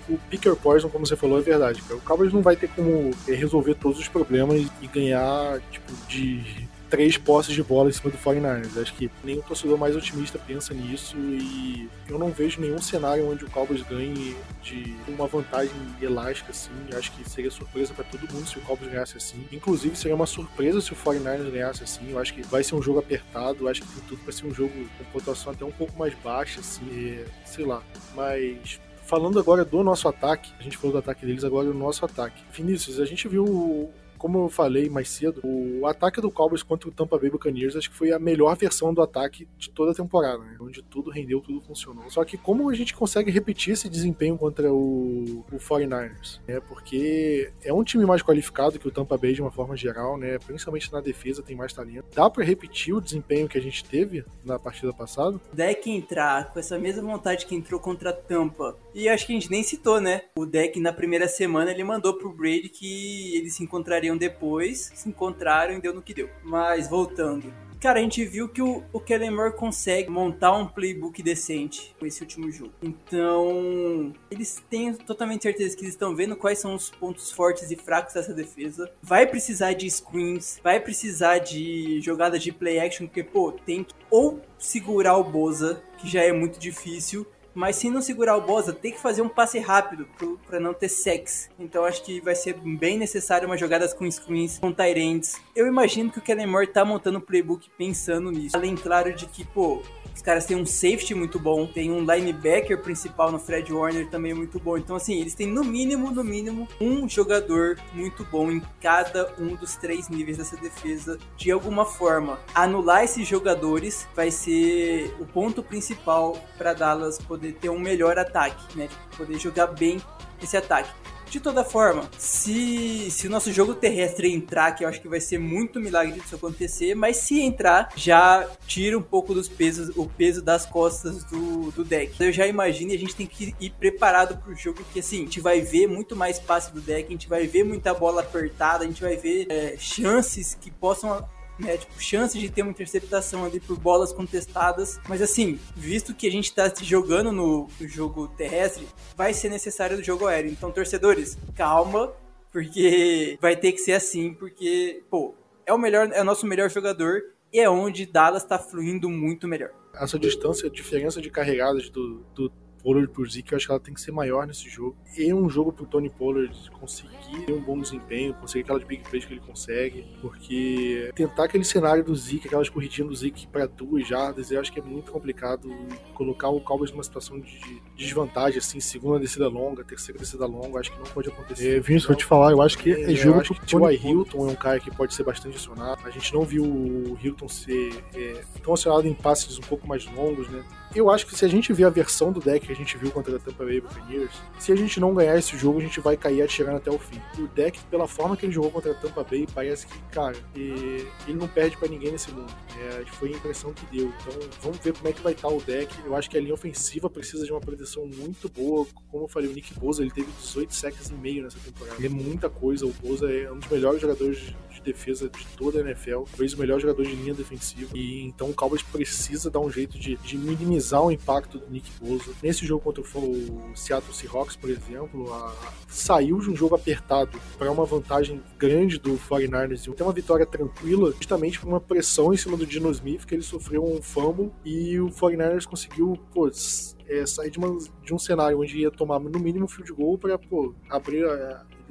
o Picker Poison, como você falou, é verdade. O Cowboys não vai ter como resolver todos os problemas e ganhar, tipo, de três posses de bola em cima do 49ers. Acho que nenhum torcedor mais otimista pensa nisso e eu não vejo nenhum cenário onde o Cowboys ganhe de uma vantagem elástica assim. Acho que seria surpresa para todo mundo se o Cowboys ganhasse assim. Inclusive seria uma surpresa se o 49ers ganhasse assim. Eu acho que vai ser um jogo apertado, acho que tem tudo para ser um jogo com pontuação até um pouco mais baixa assim, sei lá. Mas falando agora do nosso ataque, a gente falou do ataque deles, agora o nosso ataque. Vinícius, a gente viu como eu falei mais cedo, o ataque do Cowboys contra o Tampa Bay Buccaneers acho que foi a melhor versão do ataque de toda a temporada, né? Onde tudo rendeu, tudo funcionou. Só que como a gente consegue repetir esse desempenho contra o, o 49ers? É porque é um time mais qualificado que o Tampa Bay de uma forma geral, né? Principalmente na defesa tem mais talento. Dá para repetir o desempenho que a gente teve na partida passada? Deck entrar com essa mesma vontade que entrou contra a Tampa. E acho que a gente nem citou, né? O Deck na primeira semana ele mandou pro Brady que eles se encontrariam depois, se encontraram e deu no que deu. Mas voltando. Cara, a gente viu que o, o Kellen Moore consegue montar um playbook decente com esse último jogo. Então, eles têm totalmente certeza que eles estão vendo quais são os pontos fortes e fracos dessa defesa. Vai precisar de screens, vai precisar de jogadas de play action, porque, pô, tem que ou segurar o Boza, que já é muito difícil, mas se não segurar o Bosa, tem que fazer um passe rápido para não ter sex. Então acho que vai ser bem necessário umas jogadas com screens, com ends. Eu imagino que o Kellen Moore tá montando o playbook pensando nisso. Além, claro, de que, pô, Os caras têm um safety muito bom, tem um linebacker principal no Fred Warner também muito bom. Então, assim, eles têm no mínimo, no mínimo, um jogador muito bom em cada um dos três níveis dessa defesa. De alguma forma, anular esses jogadores vai ser o ponto principal para Dallas poder ter um melhor ataque, né? Poder jogar bem esse ataque. De toda forma, se, se o nosso jogo terrestre entrar, que eu acho que vai ser muito milagre disso acontecer, mas se entrar, já tira um pouco dos pesos, o peso das costas do, do deck. Eu já imagino e a gente tem que ir preparado pro jogo, que assim, a gente vai ver muito mais passe do deck, a gente vai ver muita bola apertada, a gente vai ver é, chances que possam né? Tipo, chances de ter uma interceptação ali por bolas contestadas. Mas assim, visto que a gente tá jogando no, jogo terrestre, vai ser necessário o jogo aéreo. Então, torcedores, calma, porque vai ter que ser assim, porque, pô, é o melhor, é o nosso melhor jogador e é onde Dallas tá fluindo muito melhor. Essa distância, a diferença de carregadas do, do Pollard por Zeke, eu acho que ela tem que ser maior nesse jogo. E um jogo pro Tony Pollard conseguir ter um bom desempenho, conseguir aquelas big plays que ele consegue, porque tentar aquele cenário do Zeke, aquelas corridinhas do Zeke para duas jardas, eu acho que é muito complicado colocar o Cowboys numa situação de desvantagem, assim, segunda descida longa, terceira descida longa, acho que não pode acontecer. É, Vinícius, vou te falar, eu acho que é, é jogo pro Tony Hilton é um cara que pode ser bastante acionado. A gente não viu o Hilton ser é, tão acionado em passes um pouco mais longos, né? Eu acho que se a gente ver a versão do deck que a gente viu contra a Tampa Bay Buccaneers, se a gente não ganhar esse jogo, a gente vai cair atirando até o fim. O deck, pela forma que ele jogou contra a Tampa Bay, parece que, cara, ele não perde para ninguém nesse mundo. É, foi a impressão que deu. Então, vamos ver como é que vai estar o deck. Eu acho que a linha ofensiva precisa de uma proteção muito boa. Como eu falei, o Nick Bosa, ele teve 18 sacks e meio nessa temporada. É muita coisa. O Bosa é um dos melhores jogadores defesa de toda a NFL, talvez o melhor jogador de linha defensiva. E então o Cowboys precisa dar um jeito de, de minimizar o impacto do Nick Bosa. Nesse jogo contra o Seattle Seahawks, por exemplo, a, a, saiu de um jogo apertado para uma vantagem grande do 49ers e ter uma vitória tranquila, justamente por uma pressão em cima do Dino Smith, que ele sofreu um fumble e o 49ers conseguiu, pô, é, sair de, uma, de, um cenário onde ia tomar no mínimo field goal para abrir,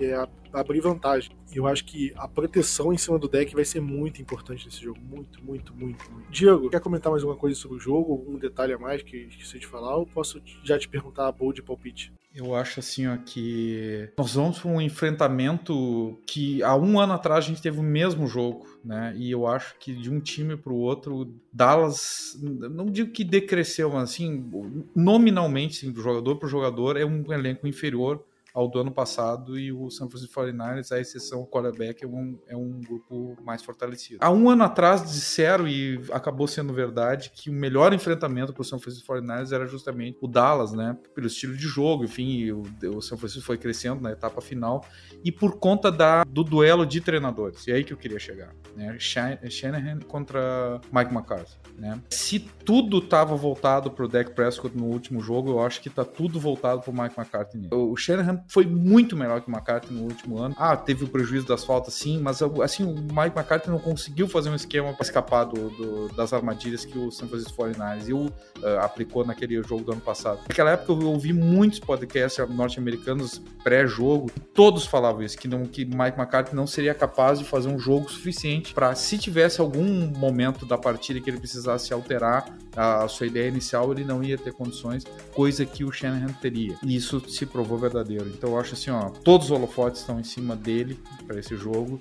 é, abrir vantagem. Eu acho que a proteção em cima do deck vai ser muito importante nesse jogo. Muito, muito, muito, muito. Diego, quer comentar mais alguma coisa sobre o jogo? Algum detalhe a mais que esqueci de falar? Ou posso já te perguntar a bold palpite? Eu acho assim ó, que nós vamos para um enfrentamento que há um ano atrás a gente teve o mesmo jogo, né? E eu acho que de um time para o outro, Dallas, não digo que decresceu, mas assim, nominalmente, assim, do jogador para o jogador, é um elenco inferior ao do ano passado e o San Francisco 49ers, a exceção do quarterback, é um, é um grupo mais fortalecido. Há um ano atrás disseram, e acabou sendo verdade, que o melhor enfrentamento para o San Francisco 49ers era justamente o Dallas, né? Pelo estilo de jogo, enfim, o, o San Francisco foi crescendo na etapa final e por conta da, do duelo de treinadores. E é aí que eu queria chegar, né? Shanahan contra Mike McCarthy, né? Se tudo estava voltado para o Dak Prescott no último jogo, eu acho que está tudo voltado para o Mike McCarthy. O Shanahan foi muito melhor que o McCarthy no último ano. Ah, teve o prejuízo das faltas, sim, mas assim, o Mike McCarthy não conseguiu fazer um esquema para escapar do, do, das armadilhas que o San Francisco 49ers uh, aplicou naquele jogo do ano passado. Naquela época eu ouvi muitos podcasts norte-americanos pré-jogo, todos falavam isso, que, não, que Mike McCarthy não seria capaz de fazer um jogo suficiente para, se tivesse algum momento da partida que ele precisasse alterar a, a sua ideia inicial, ele não ia ter condições, coisa que o Shanahan teria. E isso se provou verdadeiro. Então eu acho assim, ó, todos os holofotes estão em cima dele para esse jogo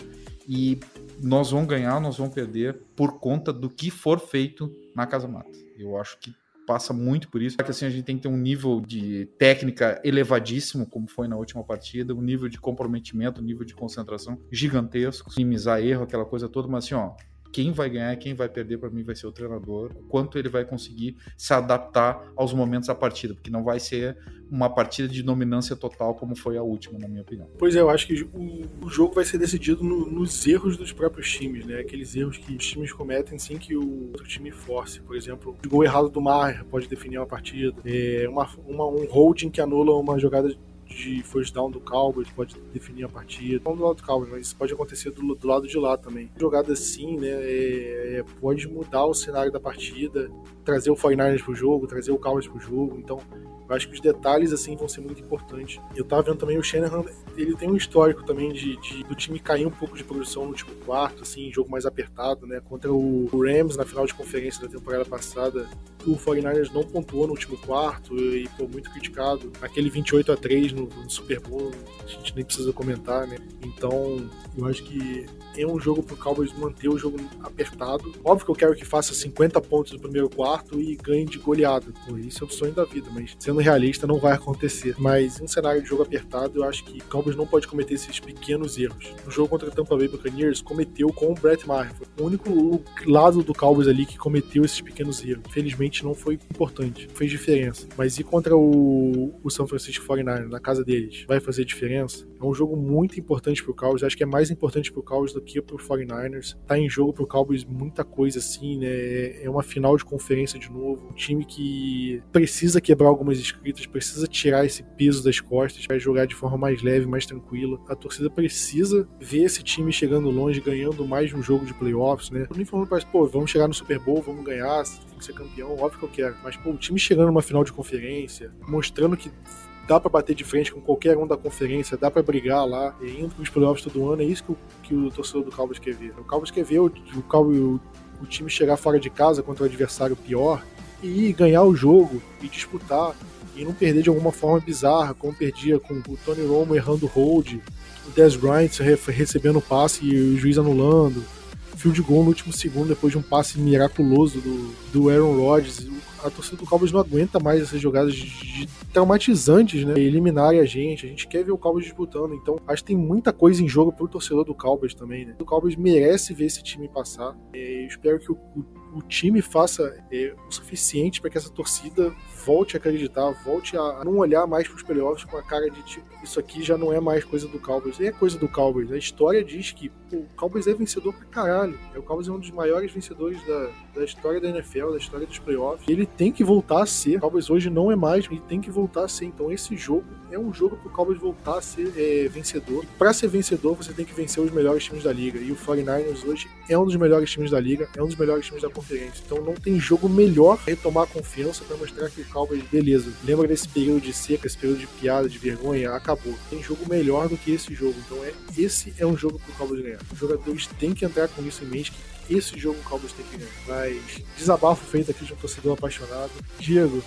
e nós vamos ganhar, nós vamos perder por conta do que for feito na Casa Mata. Eu acho que passa muito por isso. Que assim a gente tem que ter um nível de técnica elevadíssimo, como foi na última partida, um nível de comprometimento, um nível de concentração gigantesco, minimizar erro, aquela coisa toda, mas assim, ó, quem vai ganhar, quem vai perder para mim vai ser o treinador, o quanto ele vai conseguir se adaptar aos momentos da partida, porque não vai ser uma partida de dominância total como foi a última, na minha opinião. Pois é, eu acho que o, o jogo vai ser decidido no, nos erros dos próprios times, né? Aqueles erros que os times cometem sem que o outro time force. Por exemplo, o gol errado do Mar pode definir uma partida. É uma, uma, um holding que anula uma jogada de first down do Cowboys pode definir a partida. Não do lado do Cowboys, mas isso pode acontecer do, do lado de lá também. Jogada assim, né, é, é, pode mudar o cenário da partida, trazer o 49ers pro jogo, trazer o Cowboys pro jogo. Então, eu acho que os detalhes assim vão ser muito importantes. Eu tava vendo também o Shanahan, ele tem um histórico também de, de do time cair um pouco de produção no último quarto, assim, jogo mais apertado, né? Contra o Rams na final de conferência da temporada passada, o 49ers não pontuou no último quarto e foi muito criticado. Aquele 28 a 3 no, no Super Bowl, a gente nem precisa comentar, né? Então, eu acho que é um jogo pro Cowboys manter o jogo apertado. Óbvio que eu quero que faça 50 pontos no primeiro quarto e ganhe de goleada. Pô, isso é o sonho da vida, mas sendo realista não vai acontecer. Mas em um cenário de jogo apertado, eu acho que o Cowboys não pode cometer esses pequenos erros. No jogo contra o Tampa Bay Buccaneers, cometeu com o Brett Maher. Foi o único lado do Cowboys ali que cometeu esses pequenos erros. Felizmente não foi importante, fez diferença. Mas e contra o, o Francisco 49 na casa deles? Vai fazer diferença? É um jogo muito importante pro Cowboys. Acho que é mais importante pro Cowboys do que pro 49ers. Tá em jogo pro Cowboys muita coisa assim, né? É uma final de conferência de novo. Um time que precisa quebrar algumas escritas, precisa tirar esse peso das costas, vai jogar de forma mais leve, mais tranquila. A torcida precisa ver esse time chegando longe, ganhando mais um jogo de playoffs, né? Eu nem falando para pô, vamos chegar no Super Bowl, vamos ganhar, tem que ser campeão, óbvio que eu quero. Mas, pô, o time chegando numa final de conferência, mostrando que dá para bater de frente com qualquer um da conferência, dá para brigar lá, e indo pros playoffs todo ano, é isso que o, que o torcedor do Cowboys quer ver. O Cowboys quer ver o, o, o, o time chegar fora de casa contra o adversário pior e ganhar o jogo e disputar e não perder de alguma forma bizarra, como perdia com o Tony Romo errando hold, o Dez Bryant recebendo o passe e o juiz anulando, field goal no último segundo depois de um passe miraculoso do, do Aaron Rodgers. A torcida do Cowboys não aguenta mais essas jogadas de, de traumatizantes, né? Eliminarem a gente. A gente quer ver o Cowboys disputando. Então, acho que tem muita coisa em jogo pro torcedor do Cowboys também, né? O Cowboys merece ver esse time passar. É, eu espero que o, o, o time faça é, o suficiente para que essa torcida volte a acreditar, volte a não olhar mais para os playoffs com a cara de tipo, isso aqui já não é mais coisa do Cowboys, é coisa do Cowboys. A história diz que pô, o Cowboys é vencedor pra caralho. O Cowboys é um dos maiores vencedores da, da história da NFL, da história dos playoffs. Ele tem que voltar a ser. O Cowboys hoje não é mais, ele tem que voltar a ser. Então esse jogo é um jogo pro Cowboys voltar a ser é, vencedor. Para ser vencedor, você tem que vencer os melhores times da liga. E o 49ers hoje é um dos melhores times da liga, é um dos melhores times da conferência. Então não tem jogo melhor retomar a confiança para mostrar que o Cowboys, beleza, lembra desse período de seca, esse período de piada, de vergonha, acabou. Tem jogo melhor do que esse jogo. Então é esse é um jogo pro Cowboys ganhar. Os jogadores têm que entrar com isso em mente que esse jogo o Cowboys tem que ganhar. Mas desabafo feito aqui de um torcedor apaixonado. Diego,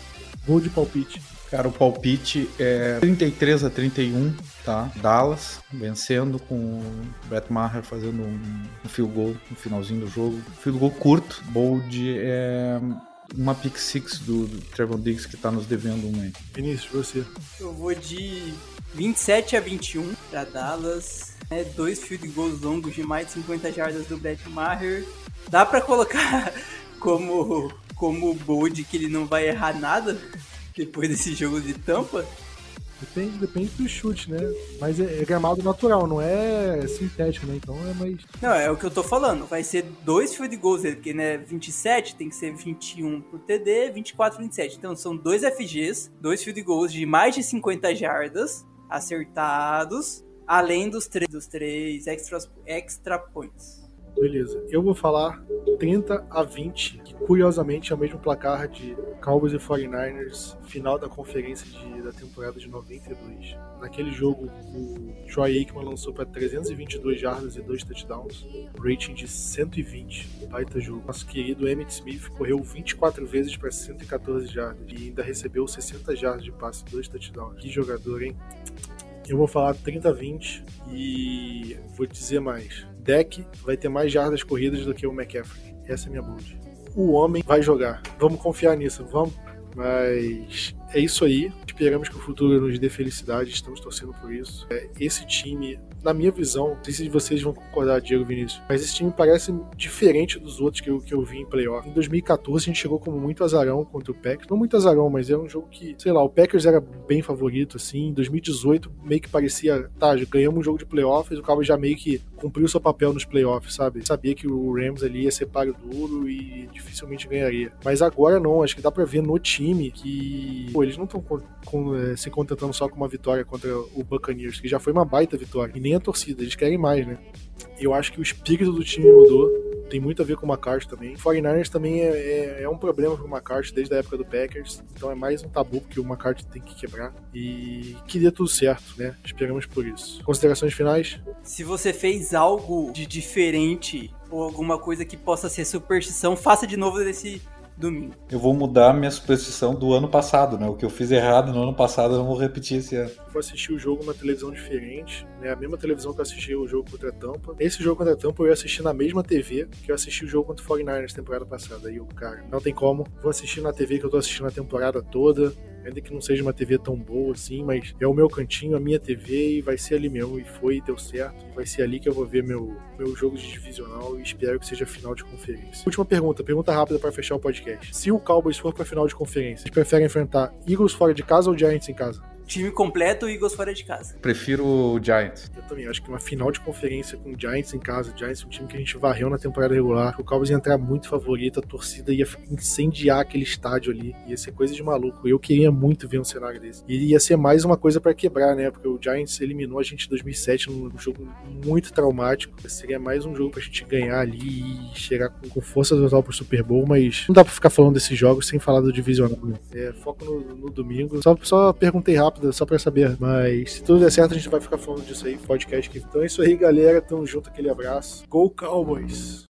gol de palpite. Cara, o palpite é 33 a 31, tá? Dallas vencendo com o Brett Maher fazendo um, um field goal no finalzinho do jogo. Field goal curto. Bold é uma pick six do, do Trevor Diggs que tá nos devendo um aí. Vinícius, você. Eu vou de 27 a 21 para Dallas. É, dois field goals longos de mais de 50 jardas do Brett Maher. Dá para colocar como como bold que ele não vai errar nada depois desse jogo de tampa? Depende, depende do chute, né? Mas é, é, gramado natural, não é sintético, né? Então é mais. Não, é o que eu tô falando. Vai ser dois field goals dele, porque né, 27 tem que ser 21 pro TD, 24 27. Então são dois FGs, dois field goals de mais de 50 jardas acertados, além dos três, dos três extra, extra points. Beleza. Eu vou falar 30 a 20, que curiosamente é o mesmo placar de Cowboys e 49ers, final da conferência de, da temporada de 92. Naquele jogo, o Troy Aikman lançou para 322 jardas e 2 touchdowns, rating de 120, baita jogo. Nosso querido Emmett Smith correu 24 vezes para 114 jardas e ainda recebeu 60 jardas de passe, 2 touchdowns. Que jogador, hein? Eu vou falar 30 a 20 e vou dizer mais. Deck vai ter mais jardas corridas do que o McCaffrey. Essa é a minha bold. O homem vai jogar. Vamos confiar nisso, vamos. Mas é isso aí. Esperamos que o futuro nos dê felicidade. Estamos torcendo por isso. É, esse time na minha visão, não sei se vocês vão concordar, Diego Vinícius, mas esse time parece diferente dos outros que eu, que eu vi em playoff. Em 2014, a gente chegou como muito azarão contra o Packers. Não muito azarão, mas era um jogo que, sei lá, o Packers era bem favorito, assim. Em 2018, meio que parecia, tá, ganhamos um jogo de playoffs, o Cowboys já meio que cumpriu seu papel nos playoffs, sabe? Sabia que o Rams ali ia ser páreo duro e dificilmente ganharia. Mas agora não, acho que dá pra ver no time que pô, eles não estão é, se contentando só com uma vitória contra o Buccaneers, que já foi uma baita vitória. E nem a torcida, eles querem mais, né? Eu acho que o espírito do time mudou. Tem muito a ver com o McCarthy também. O 49ers também é, é, é um problema pro McCarthy desde a época do Packers. Então é mais um tabu que o McCarthy tem que quebrar. E que dê tudo certo, né? Esperamos por isso. Considerações finais? Se você fez algo de diferente ou alguma coisa que possa ser superstição, faça de novo desse domingo. Eu vou mudar minha superstição do ano passado, né? O que eu fiz errado no ano passado eu não vou repetir esse ano. Vou assistir o jogo numa televisão diferente, né? A mesma televisão que eu assisti o jogo contra a Tampa. Esse jogo contra a Tampa eu ia assistir na mesma TV que eu assisti o jogo contra o 49ers temporada passada. Aí eu, cara, não tem como. Vou assistir na TV que eu tô assistindo a temporada toda ainda que não seja uma TV tão boa assim, mas é o meu cantinho, a minha TV e vai ser ali mesmo. E foi, deu certo. Vai ser ali que eu vou ver meu, meu jogo de divisional e espero que seja final de conferência. Última pergunta, pergunta rápida para fechar o podcast. Se o Cowboys for para final de conferência, vocês preferem enfrentar Eagles fora de casa ou Giants em casa? Time completo, Eagles fora de casa. Prefiro o Giants. Eu também acho que uma final de conferência com o Giants em casa, o Giants é um time que a gente varreu na temporada regular, o Cowboys ia entrar muito favorito, a torcida ia incendiar aquele estádio ali, ia ser coisa de maluco. Eu queria muito ver um cenário desse. E ia ser mais uma coisa para quebrar, né? Porque o Giants eliminou a gente em 2007 num jogo muito traumático. Seria mais um jogo pra gente ganhar ali e chegar com força total pro Super Bowl, mas não dá pra ficar falando desses jogos sem falar do divisional. Né? É, foco no, no domingo. Só, só perguntei rápido rápida só pra saber. Mas se tudo der certo, a gente vai ficar falando disso aí, podcast. Então é isso aí, galera. Tamo junto, aquele abraço. Go Cowboys!